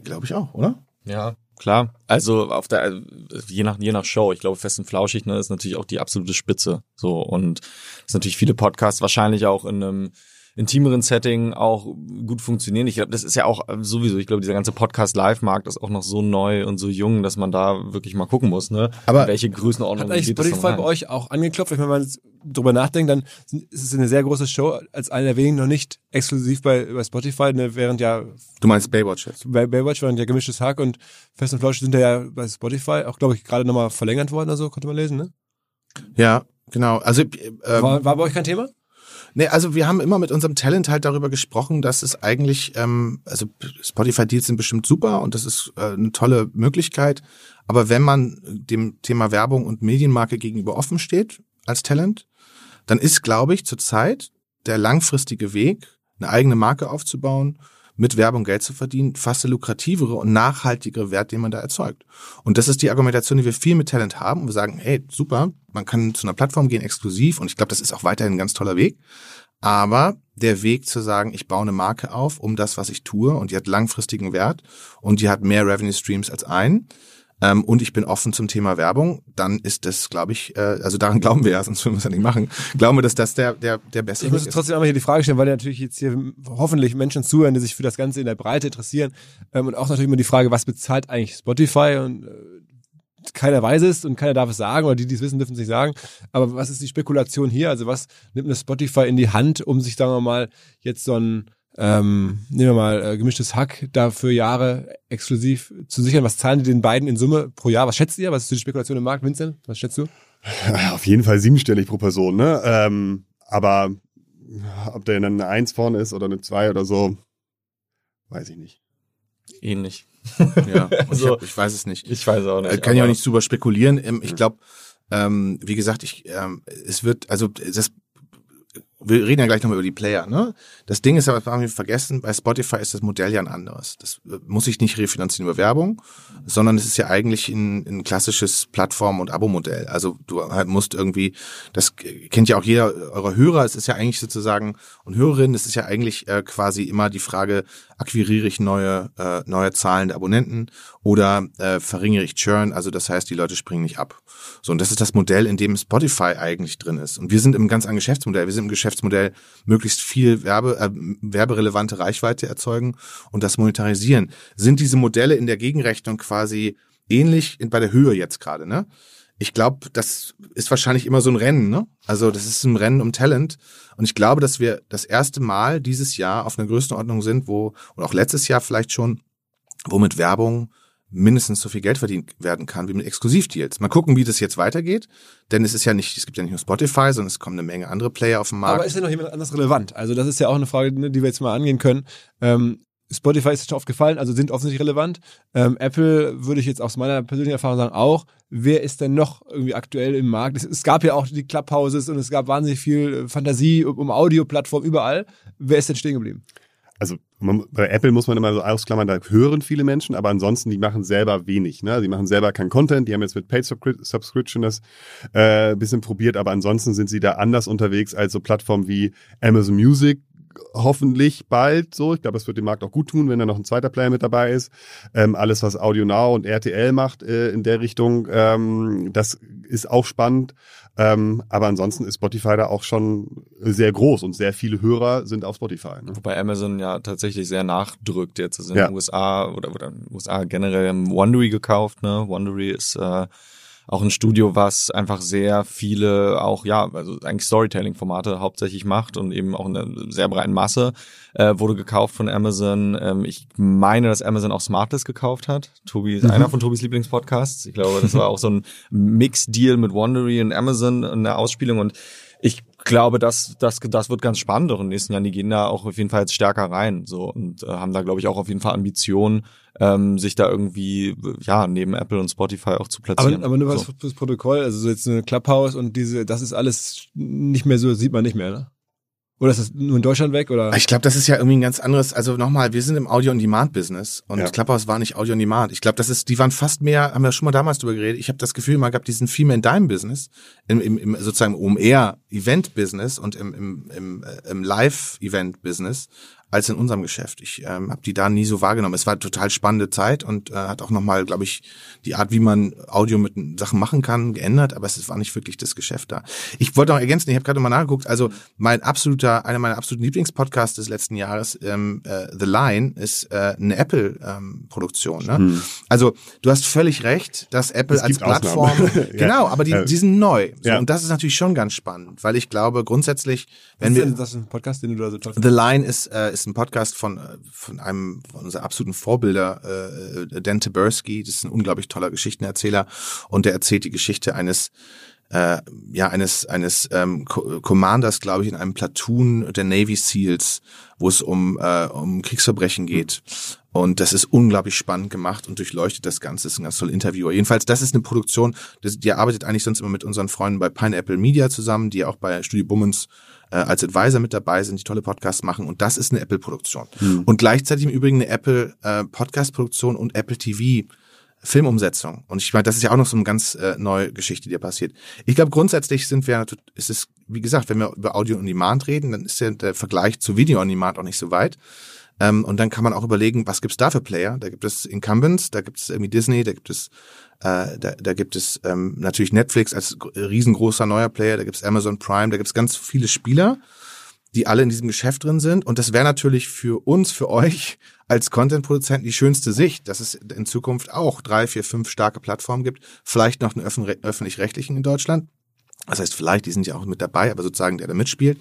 [SPEAKER 2] glaube ich auch, oder?
[SPEAKER 4] Ja, klar. Also auf der je nach je nach Show, ich glaube Fest und Flauschig ne, ist natürlich auch die absolute Spitze. So und es natürlich viele Podcasts wahrscheinlich auch in einem intimeren Setting auch gut funktionieren. Ich glaube, das ist ja auch ähm, sowieso, ich glaube, dieser ganze Podcast Live Markt ist auch noch so neu und so jung, dass man da wirklich mal gucken muss, ne?
[SPEAKER 2] Aber-
[SPEAKER 4] welche Größenordnung
[SPEAKER 5] Hat eigentlich
[SPEAKER 4] geht das
[SPEAKER 5] Spotify bei euch auch angeklopft? Wenn man drüber nachdenkt, dann ist es eine sehr große Show, als eine der wenigen noch nicht exklusiv bei, bei Spotify, ne, während ja
[SPEAKER 2] Du meinst Baywatch jetzt?
[SPEAKER 5] bei Baywatch, während ja gemischtes Hack und Fest und Flauschig sind ja bei Spotify auch, glaube ich, gerade nochmal verlängert worden oder so, konnte man lesen, ne?
[SPEAKER 2] Ja, genau. Also äh,
[SPEAKER 5] War, war bei euch kein Thema?
[SPEAKER 2] Nee, also wir haben immer mit unserem Talent halt darüber gesprochen, dass es eigentlich, ähm, also Spotify-Deals sind bestimmt super und das ist äh, eine tolle Möglichkeit. Aber wenn man dem Thema Werbung und Medienmarke gegenüber offen steht als Talent, dann ist, glaube ich, zurzeit der langfristige Weg, eine eigene Marke aufzubauen, mit Werbung Geld zu verdienen, fast der lukrativere und nachhaltigere Wert, den man da erzeugt. Und das ist die Argumentation, die wir viel mit Talent haben. Wir sagen, hey, super, man kann zu einer Plattform gehen, exklusiv, und ich glaube, das ist auch weiterhin ein ganz toller Weg. Aber der Weg zu sagen, ich baue eine Marke auf, um das, was ich tue, und die hat langfristigen Wert und die hat mehr Revenue Streams als ein, ähm, und ich bin offen zum Thema Werbung, dann ist das, glaube ich, äh, also daran glauben wir ja, sonst würden wir es ja nicht machen, glauben wir, dass das der, der, der bessere
[SPEAKER 5] Ich muss
[SPEAKER 2] Weg ist.
[SPEAKER 5] trotzdem einmal hier die Frage stellen, weil ja natürlich jetzt hier hoffentlich Menschen zuhören, die sich für das Ganze in der Breite interessieren. Ähm, und auch natürlich immer die Frage, was bezahlt eigentlich Spotify? Und äh, keiner weiß es und keiner darf es sagen, oder die, die es wissen, dürfen es nicht sagen. Aber was ist die Spekulation hier? Also was nimmt eine Spotify in die Hand, um sich, sagen wir mal, jetzt so ein ähm, nehmen wir mal äh, gemischtes Hack, da für Jahre exklusiv zu sichern. Was zahlen die den beiden in Summe pro Jahr? Was schätzt ihr? Was ist die Spekulation im Markt, Vincent? Was schätzt du?
[SPEAKER 6] Auf jeden Fall siebenstellig pro Person, ne? Ähm, aber ob der dann eine Eins vorne ist oder eine Zwei oder so, weiß ich nicht.
[SPEAKER 4] Ähnlich.
[SPEAKER 2] Ja,
[SPEAKER 4] Also-
[SPEAKER 2] ich, hab, ich weiß es nicht.
[SPEAKER 4] Ich weiß auch
[SPEAKER 2] Äh, Kann ich auch nicht super spekulieren. Ähm, Ich glaube, ähm, wie gesagt, ich, ähm, es wird, also das, wir reden ja gleich nochmal über die Player, ne? Das Ding ist ja, was haben wir vergessen, bei Spotify ist das Modell ja ein anderes. Das äh, muss sich nicht refinanzieren über Werbung, sondern es ist ja eigentlich ein, ein klassisches Plattform- und Abo-Modell. Also du halt musst irgendwie, das kennt ja auch jeder eurer Hörer, es ist ja eigentlich sozusagen, und Hörerinnen, es ist ja eigentlich äh, quasi immer die Frage, akquiriere ich neue, äh, neue Zahlen der Abonnenten oder äh, verringere ich Churn, also das heißt, die Leute springen nicht ab. So, und das ist das Modell, in dem Spotify eigentlich drin ist. Und wir sind im ganz anderen Geschäftsmodell. Wir sind im Geschäftsmodell, möglichst viel Werbe, äh, werberelevante Reichweite erzeugen und das monetarisieren. Sind diese Modelle in der Gegenrechnung quasi ähnlich bei der Höhe jetzt gerade, ne? Ich glaube, das ist wahrscheinlich immer so ein Rennen, ne? Also das ist ein Rennen um Talent. Und ich glaube, dass wir das erste Mal dieses Jahr auf einer Größenordnung sind, wo, und auch letztes Jahr vielleicht schon, wo mit Werbung mindestens so viel Geld verdient werden kann wie mit Exklusivdeals. Mal gucken, wie das jetzt weitergeht, denn es ist ja nicht, es gibt ja nicht nur Spotify, sondern es kommen eine Menge andere Player auf den Markt.
[SPEAKER 5] Aber ist ja noch jemand anderes relevant? Also das ist ja auch eine Frage, ne, die wir jetzt mal angehen können. Ähm, Spotify ist schon oft gefallen, also sind offensichtlich relevant. Ähm, Apple würde ich jetzt aus meiner persönlichen Erfahrung sagen auch. Wer ist denn noch irgendwie aktuell im Markt? Es, es gab ja auch die Clubhouses und es gab wahnsinnig viel äh, Fantasie um, um Audioplattformen überall. Wer ist denn stehen geblieben?
[SPEAKER 6] Also man, bei Apple muss man immer so ausklammern, da hören viele Menschen, aber ansonsten, die machen selber wenig. Ne? Die machen selber keinen Content, die haben jetzt mit Paid Subscri- Subscription das äh, bisschen probiert, aber ansonsten sind sie da anders unterwegs als so Plattformen wie Amazon Music, hoffentlich bald so. Ich glaube, es wird dem Markt auch gut tun, wenn da noch ein zweiter Player mit dabei ist. Ähm, alles, was Audio Now und RTL macht äh, in der Richtung, ähm, das ist auch spannend. Ähm, aber ansonsten ist Spotify da auch schon sehr groß und sehr viele Hörer sind auf Spotify. Ne?
[SPEAKER 4] Wobei Amazon ja tatsächlich sehr nachdrückt jetzt. Also in
[SPEAKER 6] Ja.
[SPEAKER 4] den USA oder, oder in den USA generell Wondery gekauft. Ne? Wondery ist äh, auch ein Studio, was einfach sehr viele auch, ja, also eigentlich Storytelling-Formate hauptsächlich macht und eben auch in einer sehr breiten Masse. Äh, wurde gekauft von Amazon. Ähm, ich meine, dass Amazon auch Smartless gekauft hat. Tobi ist einer von Tobis Lieblingspodcasts. Ich glaube, das war auch so ein Mix-Deal mit Wondery und Amazon in der Ausspielung und ich glaube, das, das, das wird ganz spannend auch in den nächsten Jahren. Die gehen da auch auf jeden Fall jetzt stärker rein so und äh, haben da, glaube ich, auch auf jeden Fall Ambitionen, ähm, sich da irgendwie ja neben Apple und Spotify auch zu platzieren.
[SPEAKER 5] Aber, aber nur was
[SPEAKER 4] so.
[SPEAKER 5] fürs Protokoll, also so jetzt eine Clubhouse und diese, das ist alles nicht mehr so, sieht man nicht mehr, ne? Oder ist das nur in Deutschland weg? Oder?
[SPEAKER 2] Ich glaube, das ist ja irgendwie ein ganz anderes. Also nochmal, wir sind im Audio-on-Demand-Business und
[SPEAKER 6] Ja.
[SPEAKER 2] Clubhouse war nicht Audio-on-Demand. Ich glaube, das ist, die waren fast mehr, haben wir schon mal damals drüber geredet. Ich habe das Gefühl, man gab diesen viel mehr in deinem Business, im, im, im sozusagen OMR-Event-Business und im, im, im, äh, im Live-Event-Business als in unserem Geschäft. Ich ähm, habe die da nie so wahrgenommen. Es war eine total spannende Zeit und äh, hat auch nochmal, glaube ich, die Art, wie man Audio mit Sachen machen kann, geändert, aber es war nicht wirklich das Geschäft da. Ich wollte noch ergänzen, ich habe gerade mal nachgeguckt, also mein absoluter, einer meiner absoluten Lieblingspodcasts des letzten Jahres, ähm, äh, The Line, ist äh, eine Apple-Produktion. ne? Also du hast völlig recht, dass Apple als. Plattform,
[SPEAKER 6] Ja.
[SPEAKER 2] genau, aber die, die sind neu. So,
[SPEAKER 6] Ja.
[SPEAKER 2] Und das ist natürlich schon ganz spannend, weil ich glaube, grundsätzlich, wenn
[SPEAKER 5] ist
[SPEAKER 2] wir
[SPEAKER 5] das ein Podcast, den du da so
[SPEAKER 2] The Line ist, äh, ist ein Podcast von, äh, von einem von unserer absoluten Vorbilder, äh, Dan Taberski. Das ist ein unglaublich toller Geschichtenerzähler und der erzählt die Geschichte eines äh, ja eines eines ähm, Co Commanders, glaube ich, in einem Platoon der Navy SEALs, wo es um äh, um Kriegsverbrechen geht. Und das ist unglaublich spannend gemacht und durchleuchtet das Ganze. Das ist ein ganz toller Interviewer. Jedenfalls, das ist eine Produktion, das, die arbeitet eigentlich sonst immer mit unseren Freunden bei Pineapple Media zusammen, die auch bei Studio Bummens äh, als Advisor mit dabei sind, die tolle Podcasts machen. Und das ist eine Apple-Produktion. Und gleichzeitig im Übrigen eine Apple äh, und Apple TV Filmumsetzung. Und ich meine, das ist ja auch noch so eine ganz äh, neue Geschichte, die da passiert. Ich glaube, grundsätzlich sind wir, ist es, wie gesagt, wenn wir über Audio on Demand reden, dann ist ja der Vergleich zu Video on Demand auch nicht so weit. Ähm, und dann kann man auch überlegen, was gibt's da für Player? Da gibt es Incumbents, da gibt es irgendwie Disney, da gibt es äh, da, da gibt es ähm, natürlich Netflix als gr- riesengroßer neuer Player, da gibt es Amazon Prime, da gibt es ganz viele Spieler, die alle in diesem Geschäft drin sind. Und das wäre natürlich für uns, für euch als Content-Produzenten die schönste Sicht, dass es in Zukunft auch drei, vier, fünf starke Plattformen gibt, vielleicht noch einen öffentlich-rechtlichen in Deutschland. Das heißt, vielleicht, die sind ja auch mit dabei, aber sozusagen der da mitspielt.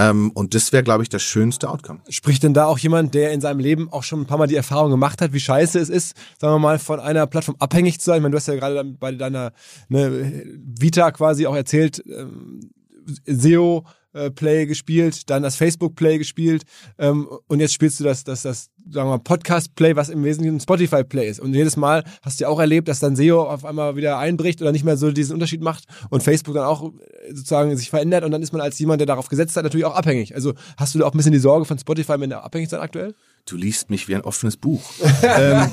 [SPEAKER 2] Ähm, und das wäre, glaube ich, das schönste Outcome.
[SPEAKER 5] Spricht denn da auch jemand, der in seinem Leben auch schon ein paar Mal die Erfahrung gemacht hat, wie scheiße es ist, sagen wir mal, von einer Plattform abhängig zu sein? Ich meine, du hast ja gerade bei deiner ne, Vita quasi auch erzählt, ähm, SEO äh, Play gespielt, dann das Facebook Play gespielt ähm, und jetzt spielst du das, das, das, sagen wir mal, Podcast Play, was im Wesentlichen Spotify Play ist. Und jedes Mal hast du ja auch erlebt, dass dann SEO auf einmal wieder einbricht oder nicht mehr so diesen Unterschied macht und Facebook dann auch äh, sozusagen sich verändert und dann ist man als jemand, der darauf gesetzt hat, natürlich auch abhängig. Also hast du da auch ein bisschen die Sorge von Spotify, wenn der abhängig sein aktuell?
[SPEAKER 2] Du liest mich wie ein offenes Buch. ähm,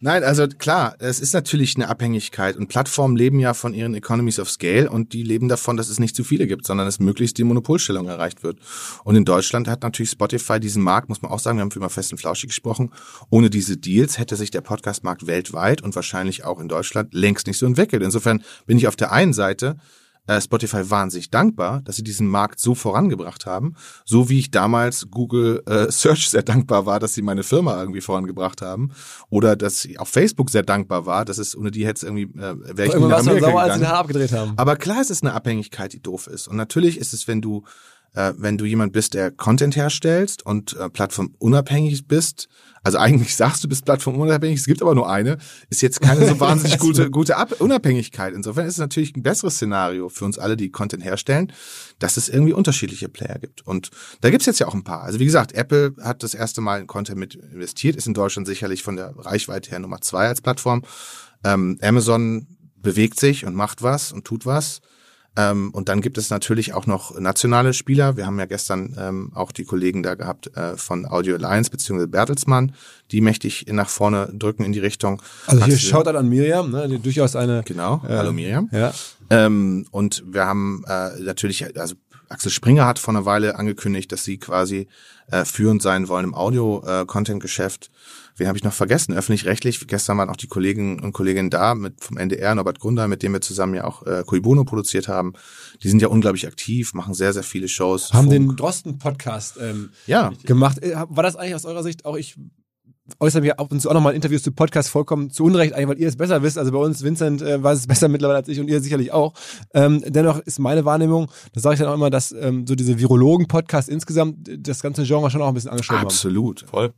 [SPEAKER 2] nein, also klar, es ist natürlich eine Abhängigkeit und Plattformen leben ja von ihren Economies of Scale und die leben davon, dass es nicht zu viele gibt, sondern dass möglichst die Monopolstellung erreicht wird. Und in Deutschland hat natürlich Spotify diesen Markt, muss man auch sagen, wir haben für immer fest und flauschig gesprochen, ohne diese Deals hätte sich der Podcastmarkt weltweit und wahrscheinlich auch in Deutschland längst nicht so entwickelt. Insofern bin ich auf der einen Seite äh, Spotify wahnsinnig dankbar, dass sie diesen Markt so vorangebracht haben, so wie ich damals Google äh, Search sehr dankbar war, dass sie meine Firma irgendwie vorangebracht haben oder dass ich auf Facebook sehr dankbar war, dass es ohne die hätte es irgendwie äh, wäre ich nicht nach Amerika sauer, als sie
[SPEAKER 5] abgedreht haben.
[SPEAKER 2] Aber klar ist es eine Abhängigkeit, die doof ist und natürlich ist es, wenn du wenn du jemand bist, der Content herstellst und äh, plattformunabhängig bist, also eigentlich sagst du bist plattformunabhängig, es gibt aber nur eine, ist jetzt keine so wahnsinnig gute, gute Ab Unabhängigkeit. Insofern ist es natürlich ein besseres Szenario für uns alle, die Content herstellen, dass es irgendwie unterschiedliche Player gibt. Und da gibt's jetzt ja auch ein paar. Also wie gesagt, Apple hat das erste Mal in Content mit investiert, ist in Deutschland sicherlich von der Reichweite her Nummer zwei als Plattform. Ähm, Amazon bewegt sich und macht was und tut was. Ähm, und dann gibt es natürlich auch noch nationale Spieler. Wir haben ja gestern ähm, auch die Kollegen da gehabt äh, von Audio Alliance bzw. Bertelsmann, die mächtig nach vorne drücken in die Richtung.
[SPEAKER 5] Also hier schaut an Miriam, ne, die durchaus eine.
[SPEAKER 2] Genau, äh, hallo Miriam.
[SPEAKER 5] Ja.
[SPEAKER 2] Ähm, und wir haben äh, natürlich, also Axel Springer hat vor einer Weile angekündigt, dass sie quasi äh, führend sein wollen im Audio-Content-Geschäft. Wen habe ich noch vergessen? Öffentlich-rechtlich. Gestern waren auch die Kollegen und Kolleginnen da mit vom NDR, Norbert Grunder, mit dem wir zusammen ja auch äh, Kuibuno produziert haben. Die sind ja unglaublich aktiv, machen sehr, sehr viele Shows.
[SPEAKER 5] Haben Funk. den Drosten-Podcast ähm,
[SPEAKER 2] ja.
[SPEAKER 5] gemacht. Äh, war das eigentlich aus eurer Sicht auch ich äußern wir ab und zu auch nochmal Interviews zu Podcasts vollkommen zu Unrecht, eigentlich, weil ihr es besser wisst. Also bei uns, Vincent äh, weiß es besser mittlerweile als ich und ihr sicherlich auch. Ähm, dennoch ist meine Wahrnehmung, das sage ich dann auch immer, dass ähm, so diese Virologen-Podcasts insgesamt das ganze Genre schon auch ein bisschen angeschaut
[SPEAKER 2] haben. Absolut.
[SPEAKER 4] Voll.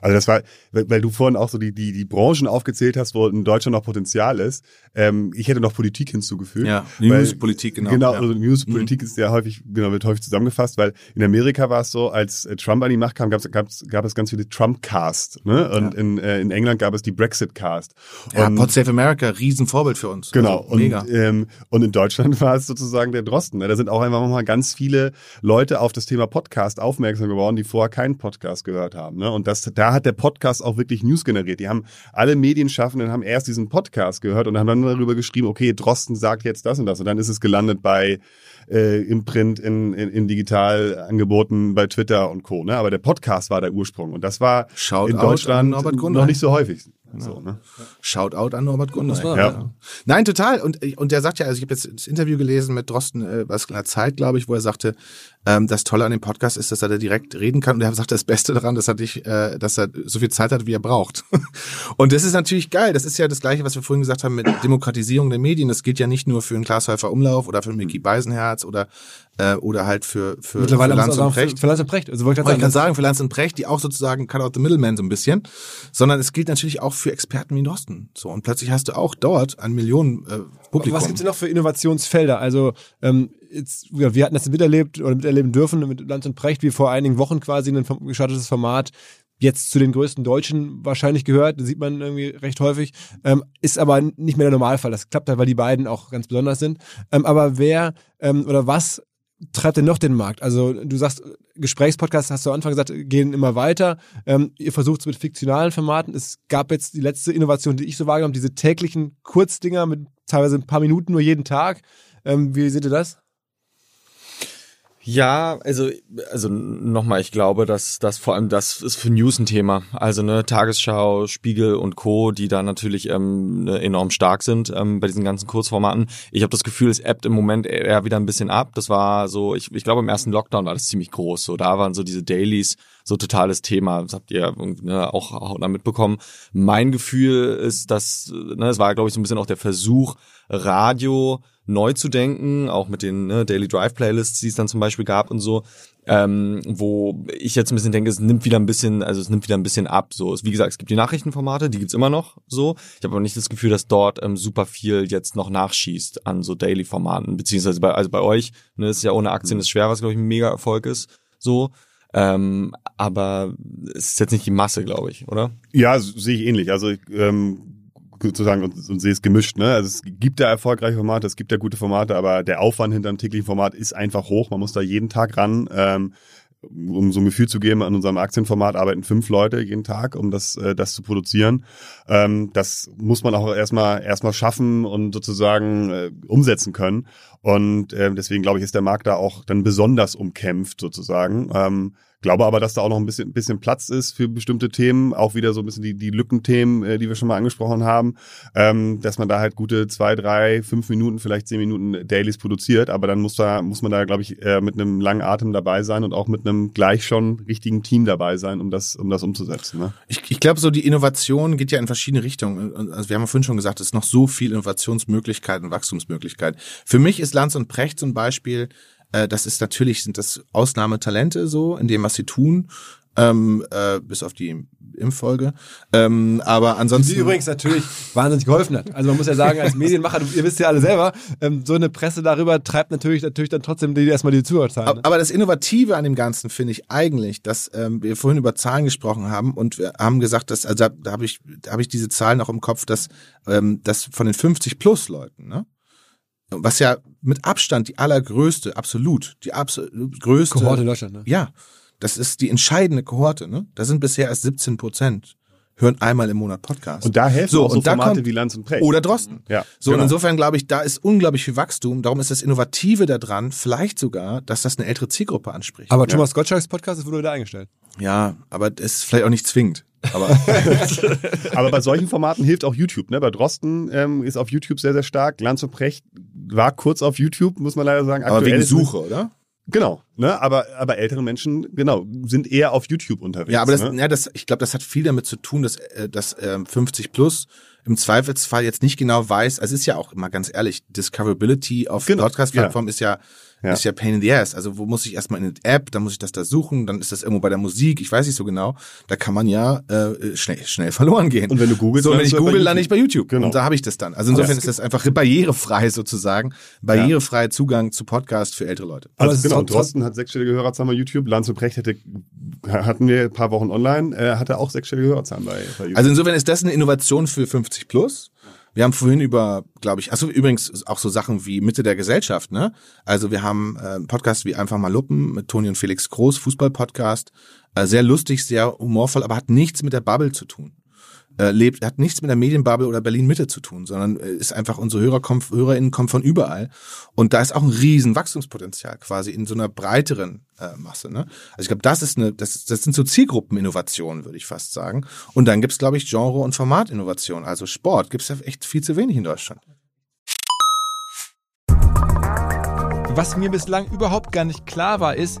[SPEAKER 6] Also das war, weil du vorhin auch so die, die, die Branchen aufgezählt hast, wo in Deutschland noch Potenzial ist. Ähm, ich hätte noch Politik hinzugefügt.
[SPEAKER 2] Ja, News, Politik, genau.
[SPEAKER 6] Genau,
[SPEAKER 2] ja.
[SPEAKER 6] also News, Politik mhm. ist ja häufig, genau, wird häufig zusammengefasst, weil in Amerika war es so, als äh, Trump an die Macht kam, gab's, gab's, gab es ganz viele Trump-Cast. Ne? Und ja. in, äh, in England gab es die Brexit-Cast.
[SPEAKER 2] Ja, Pod Save America, Riesenvorbild für uns.
[SPEAKER 6] Genau. Also, mega. Und, ähm, und in Deutschland war es sozusagen der Drosten. Ne? Da sind auch einfach mal ganz viele Leute auf das Thema Podcast aufmerksam geworden, die vorher keinen Podcast gehört haben. Ne? Und das, da hat der Podcast auch wirklich News generiert. Die haben alle Medienschaffenden haben erst diesen Podcast gehört und haben dann darüber geschrieben, okay, Drosten sagt jetzt das und das. Und dann ist es gelandet bei äh, im Print, in, in, in digital angeboten bei Twitter und Co. Ne? Aber der Podcast war der Ursprung. Und das war
[SPEAKER 2] Shout
[SPEAKER 6] in Deutschland noch nicht so häufig. So, ne?
[SPEAKER 2] Shoutout an Norbert Gunnar.
[SPEAKER 6] Ja. ja.
[SPEAKER 2] Nein, total. Und, und der sagt ja, also ich habe jetzt das Interview gelesen mit Drosten, äh, was in der Zeit, glaube ich, wo er sagte, ähm, das Tolle an dem Podcast ist, dass er da direkt reden kann. Und er sagt, das Beste daran, dass er dich, äh, dass er so viel Zeit hat, wie er braucht. und das ist natürlich geil. Das ist ja das Gleiche, was wir vorhin gesagt haben mit Demokratisierung der Medien. Das gilt ja nicht nur für einen Glashäufer Umlauf oder für einen Mickey Beisenherz oder äh, oder halt für für,
[SPEAKER 5] Mittlerweile
[SPEAKER 2] für
[SPEAKER 5] Lanz und Precht. Für, für Lanz und Precht. Also wollte ich,
[SPEAKER 2] ich kann sagen, für Lanz und Precht, die auch sozusagen cut out the middleman so ein bisschen, sondern es gilt natürlich auch für Experten wie Drosten. So und plötzlich hast du auch dort ein Millionen äh, Publikum.
[SPEAKER 5] Was gibt's denn noch für Innovationsfelder? Also ähm, jetzt, wir hatten das miterlebt oder miterleben dürfen mit Lanz und Precht, wie vor einigen Wochen quasi ein gestartetes Format jetzt zu den größten Deutschen wahrscheinlich gehört, das sieht man irgendwie recht häufig, ähm, ist aber nicht mehr der Normalfall. Das klappt halt, weil die beiden auch ganz besonders sind. Ähm, aber wer ähm, oder was treibt denn noch den Markt? Also du sagst, Gesprächspodcasts, hast du am Anfang gesagt, gehen immer weiter. Ähm, ihr versucht es mit fiktionalen Formaten. Es gab jetzt die letzte Innovation, die ich so wahrgenommen habe, diese täglichen Kurzdinger mit teilweise ein paar Minuten nur jeden Tag. Ähm, wie seht ihr das?
[SPEAKER 4] Ja, also also nochmal, ich glaube, dass das vor allem das ist für News ein Thema. Also ne Tagesschau, Spiegel und Co, die da natürlich ähm, ne, enorm stark sind ähm, bei diesen ganzen Kurzformaten. Ich habe das Gefühl, es ebbt im Moment eher wieder ein bisschen ab. Das war so, ich, ich glaube im ersten Lockdown war das ziemlich groß. So da waren so diese Dailies so totales Thema. Das habt ihr ne, auch, auch da mitbekommen. Mein Gefühl ist, dass ne, es war glaube ich so ein bisschen auch der Versuch Radio neu zu denken, auch mit den ne, Daily Drive Playlists, die es dann zum Beispiel gab und so, ähm, wo ich jetzt ein bisschen denke, es nimmt wieder ein bisschen, also es nimmt wieder ein bisschen ab. So, wie gesagt, es gibt die Nachrichtenformate, die gibt's immer noch so. Ich habe aber nicht das Gefühl, dass dort ähm, super viel jetzt noch nachschießt an so Daily-Formaten, beziehungsweise bei, also bei euch, ne, ist ja ohne Aktien ist schwer, was glaube ich ein mega Erfolg ist. So. Ähm, aber es ist jetzt nicht die Masse, glaube ich, oder?
[SPEAKER 6] Ja, sehe ich ähnlich. Also ähm, sozusagen und, und sehe es gemischt. Ne? Also es gibt da erfolgreiche Formate, es gibt da gute Formate, aber der Aufwand hinter einem täglichen Format ist einfach hoch. Man muss da jeden Tag ran. Ähm, um so ein Gefühl zu geben, an unserem Aktienformat arbeiten fünf Leute jeden Tag, um das, äh, das zu produzieren. Ähm, das muss man auch erstmal erstmal schaffen und sozusagen äh, umsetzen können. Und äh, deswegen glaube ich, ist der Markt da auch dann besonders umkämpft sozusagen. Ähm, Glaube aber, dass da auch noch ein bisschen, bisschen Platz ist für bestimmte Themen, auch wieder so ein bisschen die, die Lückenthemen, äh, die wir schon mal angesprochen haben, ähm, dass man da halt gute zwei, drei, fünf Minuten, vielleicht zehn Minuten Dailies produziert, aber dann muss da, muss man da, glaube ich, äh, mit einem langen Atem dabei sein und auch mit einem gleich schon richtigen Team dabei sein, um das, um das umzusetzen. Ne?
[SPEAKER 2] Ich, ich glaube, so die Innovation geht ja in verschiedene Richtungen. Also wir haben ja vorhin schon gesagt, es ist noch so viel Innovationsmöglichkeiten, Wachstumsmöglichkeiten. Für mich ist Lanz und Precht zum Beispiel äh, das ist natürlich, sind das Ausnahmetalente so, in dem, was sie tun. Ähm, äh, bis auf die Impffolge. Ähm, aber ansonsten.
[SPEAKER 1] Die übrigens natürlich wahnsinnig geholfen hat. Also man muss ja sagen, als Medienmacher, ihr wisst ja alle selber, ähm, so eine Presse darüber treibt natürlich natürlich dann trotzdem die erstmal die Zuhörerzahlen.
[SPEAKER 2] Ne? Aber das Innovative an dem Ganzen finde ich eigentlich, dass ähm, wir vorhin über Zahlen gesprochen haben und wir haben gesagt, dass, also da, da habe ich, da habe ich diese Zahlen noch im Kopf, dass, ähm, dass von den 50 plus Leuten, ne? Was ja mit Abstand die allergrößte, absolut, die absolut größte
[SPEAKER 1] Kohorte in Deutschland, ne?
[SPEAKER 2] Ja, das ist die entscheidende Kohorte, ne? Da sind bisher erst 17 Prozent hören einmal im Monat Podcast.
[SPEAKER 6] Und da helfen
[SPEAKER 2] so,
[SPEAKER 6] auch so
[SPEAKER 2] und da
[SPEAKER 6] Formate
[SPEAKER 2] kommt,
[SPEAKER 6] wie Lanz und Precht.
[SPEAKER 2] Oder Drosten.
[SPEAKER 6] Ja,
[SPEAKER 2] So,
[SPEAKER 6] genau.
[SPEAKER 2] und insofern glaube ich, da ist unglaublich viel Wachstum. Darum ist das Innovative daran, vielleicht sogar, dass das eine ältere Zielgruppe anspricht.
[SPEAKER 1] Aber Thomas Gottschalks Podcast ist wurde wieder eingestellt.
[SPEAKER 2] ja, aber das ist vielleicht auch nicht zwingend. Aber
[SPEAKER 6] Aber bei solchen Formaten hilft auch YouTube. Ne? Bei Drosten ähm, ist auf YouTube sehr, sehr stark. Lanz und Precht war kurz auf YouTube, muss man leider sagen.
[SPEAKER 2] aber
[SPEAKER 6] Aktuell
[SPEAKER 2] wegen
[SPEAKER 6] ist-
[SPEAKER 2] Suche, oder?
[SPEAKER 6] Genau. Ne? Aber, aber ältere Menschen, genau, sind eher auf YouTube unterwegs.
[SPEAKER 2] Ja, aber das,
[SPEAKER 6] ne?
[SPEAKER 2] ja, das, ich glaube, das hat viel damit zu tun, dass, äh, dass ähm, 50 plus im Zweifelsfall jetzt nicht genau weiß, also es ist ja auch immer ganz ehrlich, Discoverability auf
[SPEAKER 6] Genau,
[SPEAKER 2] Podcast-Plattformen ist ja,
[SPEAKER 6] Ja.
[SPEAKER 2] ist ja Pain in the Ass. Also wo muss ich erstmal in eine App, dann muss ich das da suchen, dann ist das irgendwo bei der Musik, ich weiß nicht so genau. Da kann man ja äh, schnell, schnell verloren gehen.
[SPEAKER 6] Und wenn du googelst,
[SPEAKER 2] so, wenn ich google, lande ich bei YouTube.
[SPEAKER 6] Genau.
[SPEAKER 2] Und da habe ich das dann. Also insofern ist das einfach barrierefrei sozusagen, barrierefrei Zugang zu Podcast für ältere Leute.
[SPEAKER 1] Aber
[SPEAKER 6] Also
[SPEAKER 1] es ist
[SPEAKER 6] genau,
[SPEAKER 1] trotzdem-
[SPEAKER 6] Drosten hat sechsstellige Hörerzahlen bei YouTube, Lanz und Precht hätte, hatten wir ein paar Wochen online, äh, hatte auch sechsstellige Hörerzahlen bei, bei YouTube.
[SPEAKER 2] Also insofern ist das eine Innovation für 50 plus. Wir haben vorhin über, glaube ich, also übrigens auch so Sachen wie Mitte der Gesellschaft, ne? Also wir haben äh, einen Podcast wie einfach mal Luppen mit Toni und Felix Groß, Fußball-Podcast, äh, sehr lustig, sehr humorvoll, aber hat nichts mit der Bubble zu tun. Äh, lebt, hat nichts mit der Medienbubble oder Berlin Mitte zu tun, sondern äh, ist einfach unsere Hörer kommen, HörerInnen kommen von überall und da ist auch ein riesen Wachstumspotenzial quasi in so einer breiteren äh, Masse. Ne? Also ich glaube, das ist eine, das, das sind so Zielgruppeninnovationen, würde ich fast sagen. Und dann gibt's glaube ich, Genre- und Formatinnovationen. Also Sport gibt's ja echt viel zu wenig in Deutschland.
[SPEAKER 1] Was mir bislang überhaupt gar nicht klar war, ist,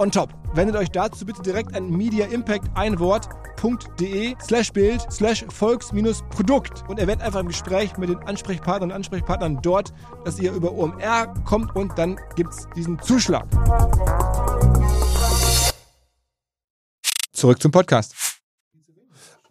[SPEAKER 1] on top. Wendet euch dazu bitte direkt an Media Impact ein Wort.de slash Bild slash Volks-Produkt und erwähnt einfach im Gespräch mit den Ansprechpartnern und Ansprechpartnern dort, dass ihr über OMR kommt und dann gibt's diesen Zuschlag. Zurück zum Podcast.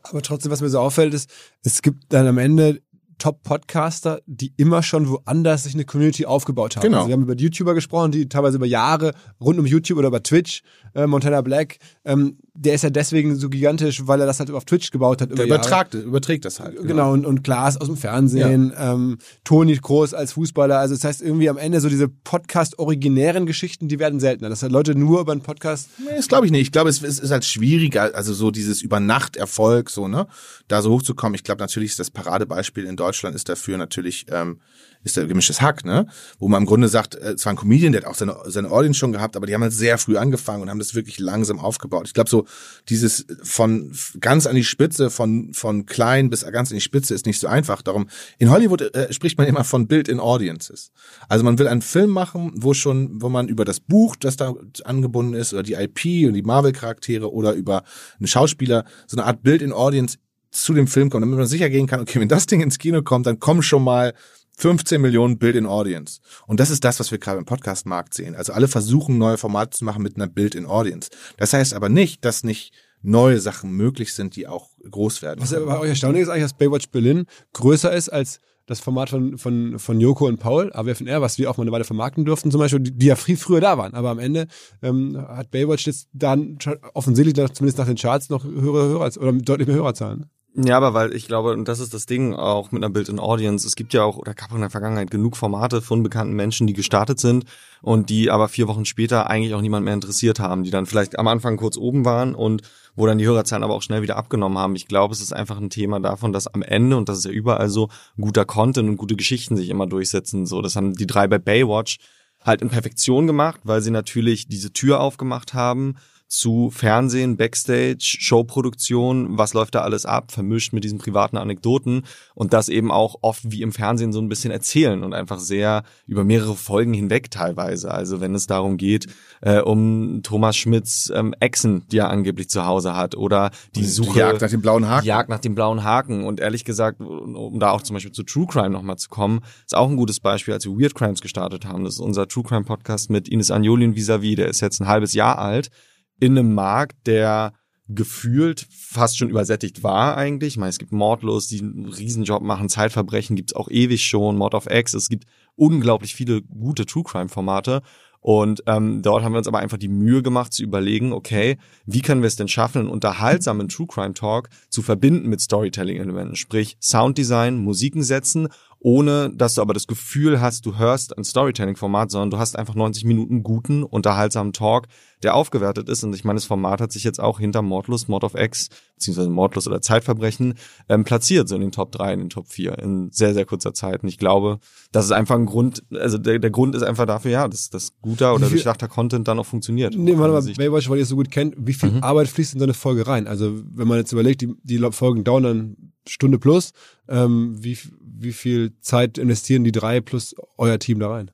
[SPEAKER 5] Aber trotzdem, was mir so auffällt, ist, es gibt dann am Ende Top-Podcaster, die immer schon woanders sich eine Community aufgebaut haben.
[SPEAKER 2] Genau.
[SPEAKER 5] Also wir haben über die YouTuber gesprochen, die teilweise über Jahre rund um YouTube oder über Twitch, äh, Montana Black, ähm, der ist ja deswegen so gigantisch, weil er das halt auf Twitch gebaut hat.
[SPEAKER 2] Der
[SPEAKER 5] über Jahre.
[SPEAKER 2] übertragt, überträgt das halt.
[SPEAKER 5] Genau, und, und Klaas aus dem Fernsehen, ähm, Toni Groß als Fußballer. Also das heißt irgendwie am Ende so diese Podcast-originären Geschichten, die werden seltener. Das heißt, Leute nur über einen Podcast.
[SPEAKER 2] Nee, das glaube ich nicht. Ich glaube, es, es ist halt schwieriger, also so dieses Übernachterfolg, so, ne, da so hochzukommen. Ich glaube, natürlich ist das Paradebeispiel in Deutschland ist dafür natürlich, ähm, ist der gemischtes Hack, ne? Wo man im Grunde sagt, äh, es war ein Comedian, der hat auch seine, seine Audience schon gehabt, aber die haben halt sehr früh angefangen und haben das wirklich langsam aufgebaut. Ich glaube, so dieses von ganz an die Spitze, von, von klein bis ganz an die Spitze ist nicht so einfach. Darum, in Hollywood äh, spricht man immer von Built-in Audiences. Also man will einen Film machen, wo schon, wo man über das Buch, das da angebunden ist, oder die IP und die Marvel-Charaktere oder über einen Schauspieler, so eine Art Built-in Audience zu dem Film kommt, damit man sicher gehen kann, okay, wenn das Ding ins Kino kommt, dann kommen schon mal 15 Millionen Build-in-Audience. Und das ist das, was wir gerade im Podcast-Markt sehen. Also alle versuchen, neue Formate zu machen mit einer Build-in-Audience. Das heißt aber nicht, dass nicht neue Sachen möglich sind, die auch groß werden.
[SPEAKER 5] Was bei euch erstaunlich ist eigentlich, dass Baywatch Berlin größer ist als das Format von, von, von Joko und Paul, AWFNR, was wir auch mal eine Weile vermarkten durften zum Beispiel, die, die ja viel früher da waren. Aber am Ende ähm, hat Baywatch jetzt dann offensichtlich zumindest nach den Charts noch höhere Hörer oder deutlich mehr Hörerzahlen.
[SPEAKER 4] Ja, aber weil ich glaube, und das ist das Ding auch mit einer Built-in-Audience, es gibt ja auch, oder gab in der Vergangenheit genug Formate von bekannten Menschen, die gestartet sind und die aber vier Wochen später eigentlich auch niemand mehr interessiert haben, die dann vielleicht am Anfang kurz oben waren und wo dann die Hörerzahlen aber auch schnell wieder abgenommen haben. Ich glaube, es ist einfach ein Thema davon, dass am Ende, und das ist ja überall so, guter Content und gute Geschichten sich immer durchsetzen. So, das haben die drei bei Baywatch halt in Perfektion gemacht, weil sie natürlich diese Tür aufgemacht haben zu Fernsehen, Backstage, Showproduktion, was läuft da alles ab, vermischt mit diesen privaten Anekdoten und das eben auch oft wie im Fernsehen so ein bisschen erzählen und einfach sehr über mehrere Folgen hinweg teilweise. Also wenn es darum geht, äh, um Thomas Schmidts ähm, Echsen, die er angeblich zu Hause hat oder die Suche.
[SPEAKER 2] Die Jagd nach dem blauen Haken.
[SPEAKER 4] Jagd nach dem blauen Haken. Und ehrlich gesagt, um da auch zum Beispiel zu True Crime nochmal zu kommen, ist auch ein gutes Beispiel, als wir Weird Crimes gestartet haben. Das ist unser True Crime Podcast mit Ines Anjoli und Visavi. Der ist jetzt ein halbes Jahr alt in einem Markt, der gefühlt fast schon übersättigt war eigentlich. Ich meine, es gibt Mordlos, die einen Riesenjob machen, Zeitverbrechen gibt's auch ewig schon, Mord of X. Es gibt unglaublich viele gute True Crime Formate. Und ähm, dort haben wir uns aber einfach die Mühe gemacht zu überlegen, okay, wie können wir es denn schaffen, einen unterhaltsamen True Crime Talk zu verbinden mit Storytelling-Elementen, sprich Sounddesign, Musiken setzen ohne dass du aber das Gefühl hast, du hörst ein Storytelling-Format, sondern du hast einfach 90 Minuten guten, unterhaltsamen Talk, der aufgewertet ist. Und ich meine, das Format hat sich jetzt auch hinter Mordlust, Mord of X, beziehungsweise Mordlust oder Zeitverbrechen ähm, platziert, so in den Top 3, in den Top 4, in sehr, sehr kurzer Zeit. Und ich glaube, das ist einfach ein Grund, also der, der Grund ist einfach dafür, ja, dass, dass guter oder durchdachter Content dann auch funktioniert.
[SPEAKER 5] Nee, warte mal, Baywatch, weil ihr es so gut kennt, wie viel
[SPEAKER 4] Mhm.
[SPEAKER 5] Arbeit fließt in so eine Folge rein? Also, wenn man jetzt überlegt, die, die Folgen dauern dann Stunde plus, ähm, wie, wie viel Zeit investieren die drei plus euer Team da rein?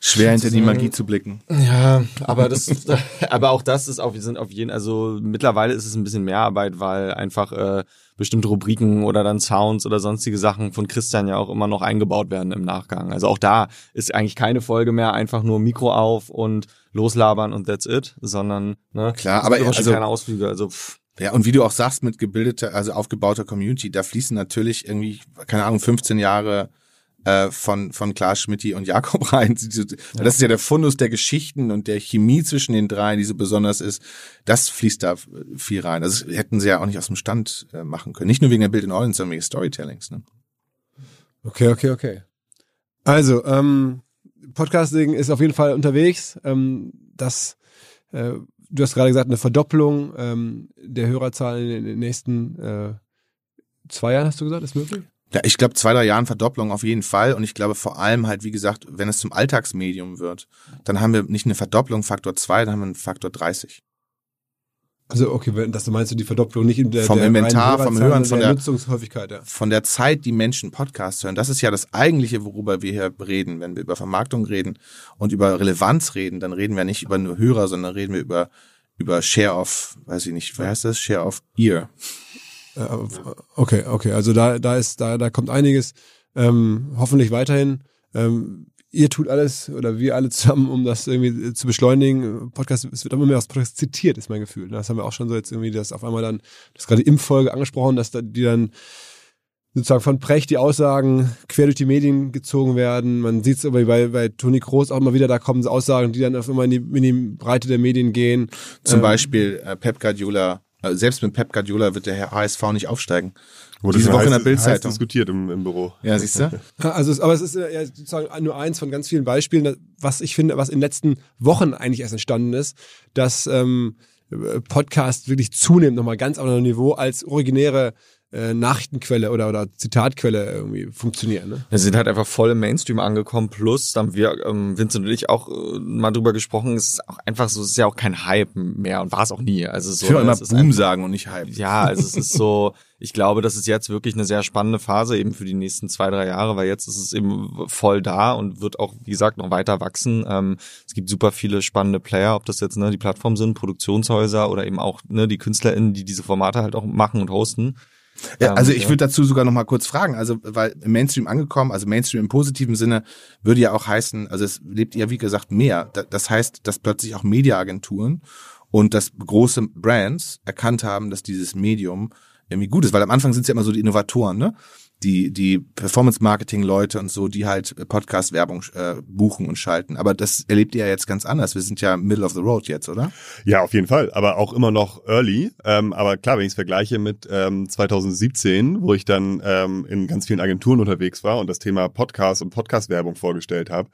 [SPEAKER 2] Schwer hinter die Magie zu blicken.
[SPEAKER 4] Ja, aber das, aber auch das ist auf, wir sind auf jeden, also mittlerweile ist es ein bisschen mehr Arbeit, weil einfach äh, bestimmte Rubriken oder dann Sounds oder sonstige Sachen von Christian ja auch immer noch eingebaut werden im Nachgang. Also auch da ist eigentlich keine Folge mehr einfach nur Mikro auf und loslabern und that's it, sondern ne,
[SPEAKER 2] Klar, aber also-
[SPEAKER 4] kleine Ausflüge. Also pff,
[SPEAKER 2] Ja, und wie du auch sagst, mit gebildeter, also aufgebauter Community, da fließen natürlich irgendwie, keine Ahnung, 15 Jahre äh, von, von Klaas Schmidti und Jakob rein. Das ist ja der Fundus der Geschichten und der Chemie zwischen den drei, die so besonders ist. Das fließt da viel rein. Das hätten sie ja auch nicht aus dem Stand äh, machen können. Nicht nur wegen der Bild in Audience, sondern wegen des Storytellings. Ne?
[SPEAKER 5] Okay, okay, okay. Also, ähm, Podcasting ist auf jeden Fall unterwegs. Ähm, das, äh, du hast gerade gesagt, eine Verdoppelung ähm, der Hörerzahlen in den nächsten äh, zwei Jahren, hast du gesagt, ist möglich?
[SPEAKER 2] Ja, ich glaube, zwei, drei Jahren Verdopplung auf jeden Fall. Und ich glaube vor allem halt, wie gesagt, wenn es zum Alltagsmedium wird, dann haben wir nicht eine Verdopplung Faktor zwei, dann haben wir einen Faktor 30.
[SPEAKER 5] Also, okay, wenn das meinst du die Verdoppelung nicht in der,
[SPEAKER 2] Vom
[SPEAKER 5] der
[SPEAKER 2] Inventar, vom Hören, von
[SPEAKER 5] der
[SPEAKER 2] der-
[SPEAKER 5] Nutzungshäufigkeit, ja.
[SPEAKER 2] von der Zeit, die Menschen Podcasts hören, das ist ja das eigentliche, worüber wir hier reden. Wenn wir über Vermarktung reden und über Relevanz reden, dann reden wir nicht über nur Hörer, sondern reden wir über, über Share of, weiß ich nicht, wie heißt das? Share of Ear.
[SPEAKER 5] Äh, Okay, okay. Also da, da ist, da, da kommt einiges. Ähm, hoffentlich weiterhin. Ähm, ihr tut alles oder wir alle zusammen, um das irgendwie zu beschleunigen. Podcast, es wird immer mehr aus Podcast zitiert, ist mein Gefühl. Das haben wir auch schon so jetzt irgendwie, das auf einmal dann, das gerade im Folge angesprochen, dass da, die dann sozusagen von Precht die Aussagen quer durch die Medien gezogen werden. Man sieht es aber bei, bei Toni Kroos auch immer wieder, da kommen Aussagen, die dann auf immer in die, in die Breite der Medien gehen.
[SPEAKER 2] Zum
[SPEAKER 5] Ähm,
[SPEAKER 2] Beispiel äh, Pep Guardiola, äh, selbst mit Pep Guardiola wird der HSV nicht aufsteigen.
[SPEAKER 6] Wurde
[SPEAKER 2] Diese Woche in der
[SPEAKER 6] heiß-
[SPEAKER 2] Bildzeitung.
[SPEAKER 6] heiß diskutiert im, im Büro.
[SPEAKER 2] Ja, siehst du?
[SPEAKER 5] Also, aber es ist äh, ja sozusagen nur eins von ganz vielen Beispielen, was ich finde, was in den letzten Wochen eigentlich erst entstanden ist, dass ähm, Podcast wirklich zunehmend nochmal ganz auf einem Niveau als originäre äh, Nachrichtenquelle oder, oder Zitatquelle irgendwie funktionieren. Ne?
[SPEAKER 4] Wir sind halt einfach voll im Mainstream angekommen. Plus, da haben wir, ähm, Vincent und ich, auch äh, mal drüber gesprochen. Es ist auch einfach so, es ist ja auch kein Hype mehr und war es auch nie. Also so,
[SPEAKER 2] Ich will immer
[SPEAKER 4] es ist
[SPEAKER 2] Boom
[SPEAKER 4] einfach-
[SPEAKER 2] sagen und nicht Hype.
[SPEAKER 4] Ja, also es ist so, ich glaube, das ist jetzt wirklich eine sehr spannende Phase eben für die nächsten zwei, drei Jahre, weil jetzt ist es eben voll da und wird auch, wie gesagt, noch weiter wachsen. Ähm, es gibt super viele spannende Player, ob das jetzt ne, die Plattformen sind, Produktionshäuser oder eben auch ne, die KünstlerInnen, die diese Formate halt auch machen und hosten.
[SPEAKER 2] Ja, also
[SPEAKER 4] Ähm,
[SPEAKER 2] ich
[SPEAKER 4] ja.
[SPEAKER 2] würde dazu sogar noch mal kurz fragen, also weil im Mainstream angekommen, also Mainstream im positiven Sinne würde ja auch heißen, also es lebt ja wie gesagt mehr. Da- Das heißt, dass plötzlich auch Mediaagenturen und dass große Brands erkannt haben, dass dieses Medium irgendwie gut ist, weil am Anfang sind es ja immer so die Innovatoren, ne? Die, die Performance-Marketing-Leute und so, die halt Podcast-Werbung äh, buchen und schalten. Aber das erlebt ihr ja jetzt ganz anders. Wir sind ja middle of the road jetzt, oder?
[SPEAKER 6] Ja, auf jeden Fall, aber auch immer noch early. Ähm, aber klar, wenn ich es vergleiche mit ähm, 2017, wo ich dann ähm, in ganz vielen Agenturen unterwegs war und das Thema Podcast und Podcast-Werbung vorgestellt habe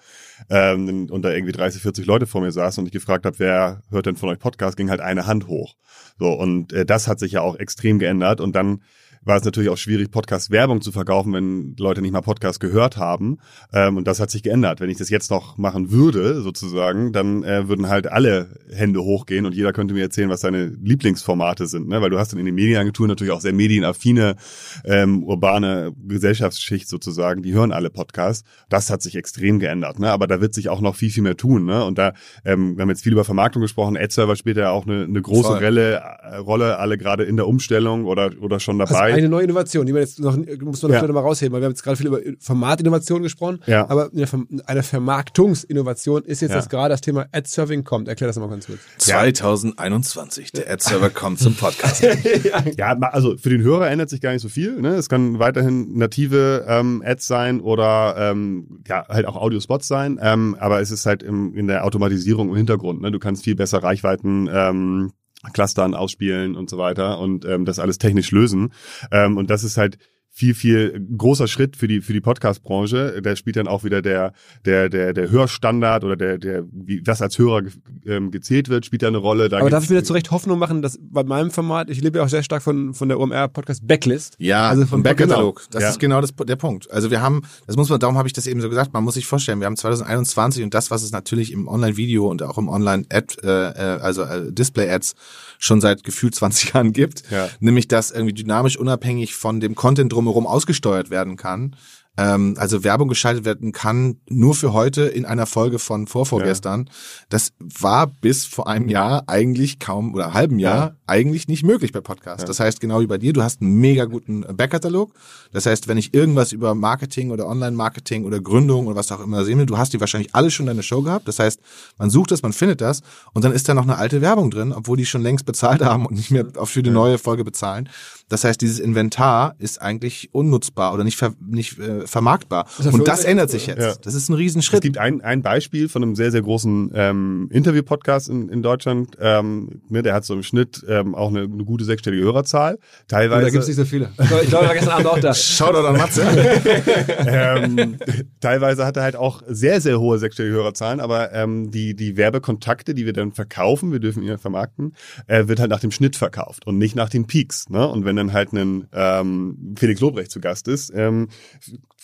[SPEAKER 6] ähm, und da irgendwie 30, 40 Leute vor mir saßen und ich gefragt habe, wer hört denn von euch Podcast, ging halt eine Hand hoch. So und äh, das hat sich ja auch extrem geändert und dann war es natürlich auch schwierig, Podcast-Werbung zu verkaufen, wenn Leute nicht mal Podcast gehört haben. Ähm, und das hat sich geändert. Wenn ich das jetzt noch machen würde, sozusagen, dann äh, würden halt alle Hände hochgehen und jeder könnte mir erzählen, was seine Lieblingsformate sind. Ne? Weil du hast dann in den Medienagenturen natürlich auch sehr medienaffine, ähm, urbane Gesellschaftsschicht sozusagen, die hören alle Podcasts. Das hat sich extrem geändert. Ne? Aber da wird sich auch noch viel, viel mehr tun. Ne? Und da, ähm, wir haben jetzt viel über Vermarktung gesprochen. Ad-Server spielt ja auch eine, eine große
[SPEAKER 2] Voll.
[SPEAKER 6] Rolle, äh, Rolle, alle gerade in der Umstellung oder, oder schon
[SPEAKER 5] Also
[SPEAKER 6] dabei.
[SPEAKER 5] Eine neue Innovation, die man jetzt noch, muss man
[SPEAKER 6] Ja.
[SPEAKER 5] noch mal rausheben, weil wir haben jetzt gerade viel über Formatinnovation gesprochen,
[SPEAKER 6] Ja.
[SPEAKER 5] aber eine Verm- eine Vermarktungsinnovation ist jetzt,
[SPEAKER 6] Ja.
[SPEAKER 5] dass gerade das Thema Ad-Serving kommt. Erklär das mal ganz kurz.
[SPEAKER 2] 2021, der Ad-Server kommt zum Podcast.
[SPEAKER 6] Ja, also für den Hörer ändert sich gar nicht so viel. Ne? Es kann weiterhin native ähm, Ads sein oder ähm, ja halt auch Audiospots sein, ähm, aber es ist halt im, in der Automatisierung im Hintergrund. Ne? Du kannst viel besser Reichweiten ähm, Clustern ausspielen und so weiter und ähm, das alles technisch lösen. Ähm, und das ist halt viel viel großer Schritt für die für die Podcast Branche da spielt dann auch wieder der der der der Hörstandard oder der der wie was als Hörer ge, ähm, gezählt wird spielt da eine Rolle da
[SPEAKER 5] aber darf ich wieder zu Recht Hoffnung machen, dass bei meinem Format, ich lebe ja auch sehr stark von, von der OMR Podcast Backlist.
[SPEAKER 2] Ja,
[SPEAKER 5] Also von
[SPEAKER 2] vom Backkatalog.
[SPEAKER 6] genau.
[SPEAKER 2] Das
[SPEAKER 6] Ja.
[SPEAKER 2] ist genau das, der Punkt. Also wir haben, das muss man, darum habe ich das eben so gesagt, man muss sich vorstellen, wir haben 2021 und das, was es natürlich im Online-Video und auch im Online-Ad, äh, äh, also äh, Display-Ads schon seit gefühlt 20 Jahren gibt,
[SPEAKER 6] Ja.
[SPEAKER 2] nämlich dass irgendwie dynamisch unabhängig von dem Content drumherum ausgesteuert werden kann. Ähm, also Werbung geschaltet werden kann nur für heute in einer Folge von vorvorgestern. Das war bis vor einem Jahr eigentlich kaum oder halben Jahr
[SPEAKER 6] Ja.
[SPEAKER 2] eigentlich nicht möglich bei Podcasts. Das heißt, genau wie bei dir, du hast einen mega guten Backkatalog. Das heißt, wenn ich irgendwas über Marketing oder Online-Marketing oder Gründung oder was auch immer sehen will, du hast die wahrscheinlich alle schon in deiner Show gehabt. Das heißt, man sucht das, man findet das und dann ist da noch eine alte Werbung drin, obwohl die schon längst bezahlt haben und nicht mehr für die neue Folge bezahlen. Das heißt, dieses Inventar ist eigentlich unnutzbar oder nicht, ver nicht äh, vermarktbar.
[SPEAKER 5] für
[SPEAKER 2] Und das ändert sich jetzt.
[SPEAKER 6] ja.
[SPEAKER 2] Das ist ein
[SPEAKER 6] Es
[SPEAKER 2] Riesenschritt.
[SPEAKER 6] gibt ein, ein Beispiel von einem sehr, sehr großen ähm, Interview-Podcast in, in Deutschland. Ähm, ne, der hat so im Schnitt ähm, auch eine, eine gute sechsstellige Hörerzahl.
[SPEAKER 5] Und
[SPEAKER 6] Teilweise,
[SPEAKER 5] da gibt es nicht so viele. Ich glaube, ich war gestern Abend auch da.
[SPEAKER 2] Shoutout an Matze.
[SPEAKER 6] ähm, teilweise hat er halt auch sehr, sehr hohe sechsstellige Hörerzahlen, aber ähm, die, die Werbekontakte, die wir dann verkaufen, wir dürfen ihn ja vermarkten, äh, wird halt nach dem Schnitt verkauft und nicht nach den Peaks. Ne? Und wenn dann halt ein ähm, Felix Lobrecht zu Gast ist, ähm,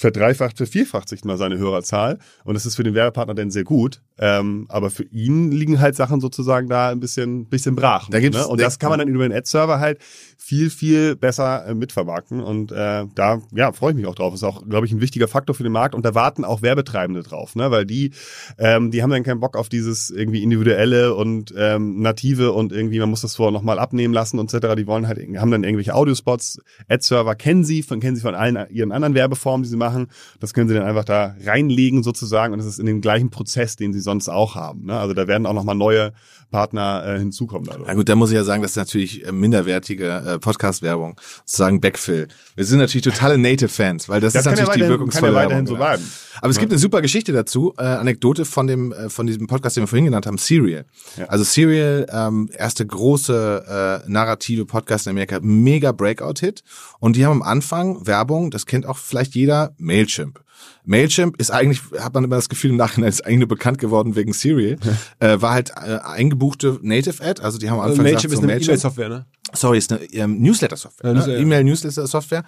[SPEAKER 6] verdreifacht, vervierfacht sich mal seine Hörerzahl und das ist für den Werbepartner dann sehr gut. Ähm, aber für ihn liegen halt Sachen sozusagen da ein bisschen, bisschen brach.
[SPEAKER 2] Da gibt's-
[SPEAKER 6] ne? Und
[SPEAKER 2] da-
[SPEAKER 6] das kann man dann über den Ad-Server halt viel, viel besser äh, mitvermarkten. Und äh, da ja, freue ich mich auch drauf. Ist auch, glaube ich, ein wichtiger Faktor für den Markt. Und da warten auch Werbetreibende drauf, ne? Weil die, ähm, die haben dann keinen Bock auf dieses irgendwie individuelle und ähm, native und irgendwie, man muss das vorher nochmal abnehmen lassen und etc. Die wollen halt, haben dann irgendwelche Audiospots, Ad-Server kennen sie, von kennen sie von allen ihren anderen Werbeformen, die sie machen. Machen. Das können sie dann einfach da reinlegen sozusagen und es ist in den gleichen Prozess, den sie sonst auch haben. Ne? Also da werden auch nochmal neue Partner äh, hinzukommen. Dadurch.
[SPEAKER 2] Na gut, da muss ich ja sagen, das ist natürlich äh, minderwertige äh, Podcast-Werbung, sozusagen Backfill. Wir sind natürlich totale Native-Fans, weil das,
[SPEAKER 6] Das
[SPEAKER 2] ist
[SPEAKER 6] kann ja
[SPEAKER 2] natürlich die
[SPEAKER 6] weiterhin-
[SPEAKER 2] wirkungsvolle
[SPEAKER 6] kann ja weiterhin
[SPEAKER 2] Werbung.
[SPEAKER 6] so bleiben.
[SPEAKER 2] Aber es gibt eine super Geschichte dazu, äh, Anekdote von dem äh, von diesem Podcast, den wir vorhin genannt haben, Serial.
[SPEAKER 6] Ja.
[SPEAKER 2] Also Serial, ähm, erste große äh, narrative Podcast in Amerika, mega Breakout-Hit. Und die haben am Anfang Werbung, das kennt auch vielleicht jeder, Mailchimp. Mailchimp ist eigentlich, hat man immer das Gefühl im Nachhinein, ist eigentlich nur bekannt geworden wegen Serial. äh, war halt äh, eingebuchte Native-Ad, also die haben am
[SPEAKER 5] Also
[SPEAKER 2] Anfang
[SPEAKER 5] Mailchimp ist
[SPEAKER 2] gesagt, so
[SPEAKER 5] eine E-Mail-Software, ne?
[SPEAKER 2] Sorry, ist eine ähm, Newsletter-Software.
[SPEAKER 5] Ja,
[SPEAKER 2] ne?
[SPEAKER 5] Newsletter.
[SPEAKER 2] E-Mail-Newsletter-Software.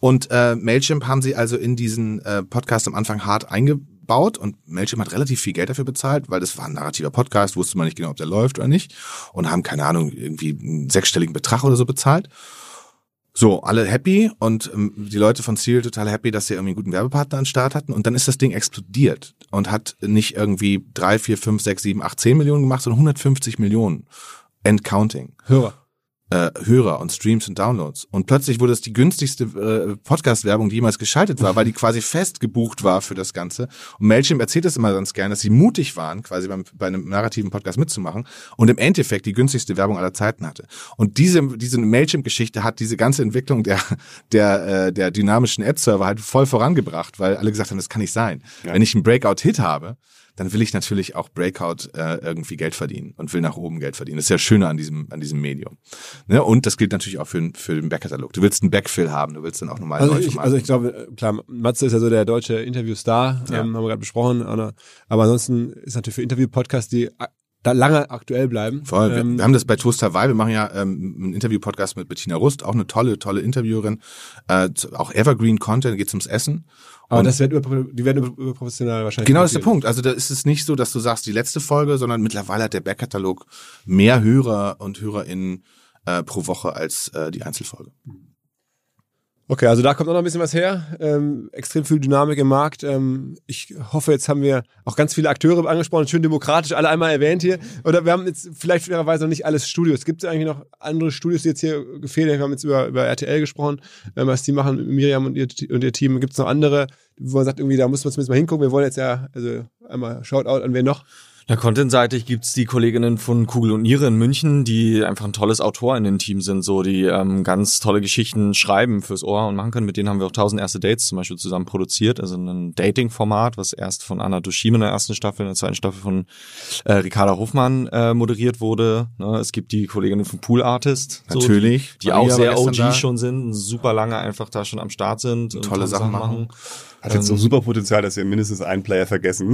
[SPEAKER 2] Und äh, Mailchimp haben sie also in diesen äh, Podcast am Anfang hart eingebaut und Mailchimp hat relativ viel Geld dafür bezahlt, weil das war ein narrativer Podcast, wusste man nicht genau, ob der läuft oder nicht. Und haben, keine Ahnung, irgendwie einen sechsstelligen Betrag oder so bezahlt. So, alle happy und ähm, die Leute von Serial total happy, dass sie irgendwie einen guten Werbepartner an Start hatten. Und dann ist das Ding explodiert und hat nicht irgendwie drei, vier, fünf, sechs, sieben, acht, zehn Millionen gemacht, sondern 150 Millionen. End counting
[SPEAKER 5] Hörer.
[SPEAKER 2] Äh, Hörer und Streams und Downloads. Und plötzlich wurde es die günstigste äh, Podcast-Werbung, die jemals geschaltet war, weil die quasi fest gebucht war für das Ganze. Und Mailchimp erzählt es immer ganz gerne, dass sie mutig waren, quasi beim, bei einem narrativen Podcast mitzumachen und im Endeffekt die günstigste Werbung aller Zeiten hatte. Und diese, diese Mailchimp-Geschichte hat diese ganze Entwicklung der, der, äh, der dynamischen Ad-Server halt voll vorangebracht, weil alle gesagt haben, das kann nicht sein. Wenn ich einen Breakout-Hit habe, dann will ich natürlich auch Breakout äh, irgendwie Geld verdienen und will nach oben Geld verdienen. Das ist ja schöner an diesem an diesem Medium. Ne? Und das gilt natürlich auch für, den- für den Backkatalog. Du willst einen Backfill haben, du willst dann auch nochmal
[SPEAKER 5] Also ich, also ich glaube, klar, Matze ist ja so der deutsche Interviewstar,
[SPEAKER 2] Ja.
[SPEAKER 5] ähm, haben wir gerade besprochen. Aber ansonsten ist natürlich für Interview-Podcasts, die da lange aktuell bleiben.
[SPEAKER 2] Voll. Wir,
[SPEAKER 5] Ähm,
[SPEAKER 2] wir haben das bei Toaster Hawaii. Wir machen ja ähm, einen Interview-Podcast mit Bettina Rust, auch eine tolle, tolle Interviewerin. Äh, auch Evergreen Content, geht ums Essen.
[SPEAKER 5] aber
[SPEAKER 2] Und-
[SPEAKER 5] das wird über, die werden über, überprofessional wahrscheinlich.
[SPEAKER 2] Genau, das ist der. Punkt. Also da ist es nicht so, dass du sagst, die letzte Folge, sondern mittlerweile hat der Backkatalog mehr Hörer und HörerInnen äh, pro Woche als äh, die Einzelfolge.
[SPEAKER 5] Okay, also da kommt auch noch ein bisschen was her. Ähm, extrem viel Dynamik im Markt. Ähm, ich hoffe, jetzt haben wir auch ganz viele Akteure angesprochen, schön demokratisch, alle einmal erwähnt hier. Oder wir haben jetzt vielleicht fairerweise noch nicht alles Studios. Gibt es eigentlich noch andere Studios, die jetzt hier gefehlt haben? Wir haben jetzt über, über RTL gesprochen, ähm, was die machen, Miriam und ihr, und ihr Team. Gibt es noch andere, wo man sagt, irgendwie, da muss man zumindest mal hingucken. Wir wollen jetzt ja, also einmal Shoutout an wer noch.
[SPEAKER 4] Ja, contentseitig gibt's die Kolleginnen von Kugel und Niere in München, die einfach ein tolles Autor in den Team sind, so die ähm, ganz tolle Geschichten schreiben fürs Ohr und machen können. Mit denen haben wir auch tausend erste Dates zum Beispiel zusammen produziert, also ein Dating-Format, was erst von Anna Dushime in der ersten Staffel, in der zweiten Staffel von äh, Ricarda Hofmann äh, moderiert wurde. Ne, es gibt die Kolleginnen von Pool Artist, so,
[SPEAKER 2] Natürlich.
[SPEAKER 4] die, die auch sehr OG schon sind, super lange einfach da schon am Start sind und
[SPEAKER 2] Tolle Sachen machen.
[SPEAKER 6] Hat jetzt so super Potenzial, dass wir mindestens einen Player vergessen.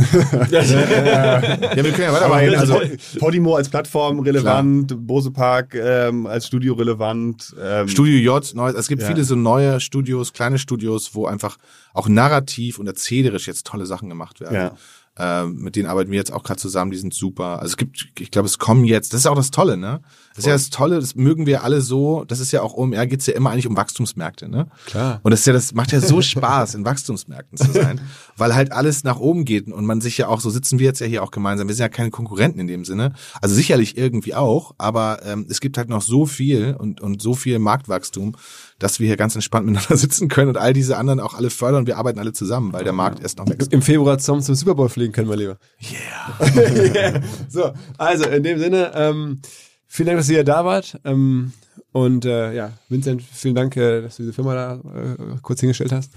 [SPEAKER 2] Ja, wir können ja weitermachen.
[SPEAKER 6] also Podimo als Plattform relevant, Bose Park ähm, als Studio relevant. Ähm,
[SPEAKER 2] Studio J, neu, es gibt
[SPEAKER 6] Ja.
[SPEAKER 2] viele so neue Studios, kleine Studios, wo einfach auch narrativ und erzählerisch jetzt tolle Sachen gemacht werden.
[SPEAKER 6] Ja.
[SPEAKER 2] Ähm, mit denen arbeiten wir jetzt auch gerade zusammen, die sind super. Also es gibt, ich glaube, es kommen jetzt, das ist auch das Tolle, ne? Das ist ja das Tolle, das mögen wir alle so, das ist ja auch OMR geht's ja immer eigentlich um Wachstumsmärkte, ne?
[SPEAKER 5] Klar.
[SPEAKER 2] Und das ist ja, das macht ja so Spaß, in Wachstumsmärkten zu sein, weil halt alles nach oben geht und man sich ja auch, so sitzen wir jetzt ja hier auch gemeinsam, wir sind ja keine Konkurrenten in dem Sinne, also sicherlich irgendwie auch, aber ähm, es gibt halt noch so viel und, und so viel Marktwachstum, dass wir hier ganz entspannt miteinander sitzen können und all diese anderen auch alle fördern wir arbeiten alle zusammen, weil der Markt erst noch wächst.
[SPEAKER 5] Im Februar zusammen zum Super Bowl fliegen können, mein Lieber. Yeah. so, also in dem Sinne, ähm, vielen Dank, dass ihr da wart. Ähm, und äh, ja, Vincent, vielen Dank, äh, dass du diese Firma da äh, kurz hingestellt hast.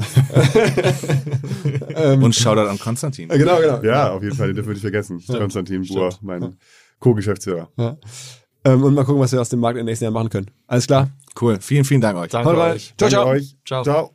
[SPEAKER 5] ähm,
[SPEAKER 2] Und Shoutout an Konstantin.
[SPEAKER 5] äh, genau, genau.
[SPEAKER 6] ja, auf jeden Fall, den dürfen wir nicht vergessen. Konstantin Buhr, mein Co-Geschäftsführer.
[SPEAKER 5] Ja. Ähm, und mal gucken, was wir aus dem Markt im nächsten Jahr machen können. Alles klar.
[SPEAKER 2] Cool. Vielen, vielen Dank euch.
[SPEAKER 4] Danke euch.
[SPEAKER 5] Ciao,
[SPEAKER 6] Danke
[SPEAKER 5] ciao.
[SPEAKER 6] euch.
[SPEAKER 4] Ciao.
[SPEAKER 6] Ciao.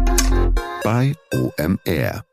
[SPEAKER 3] bei OMR.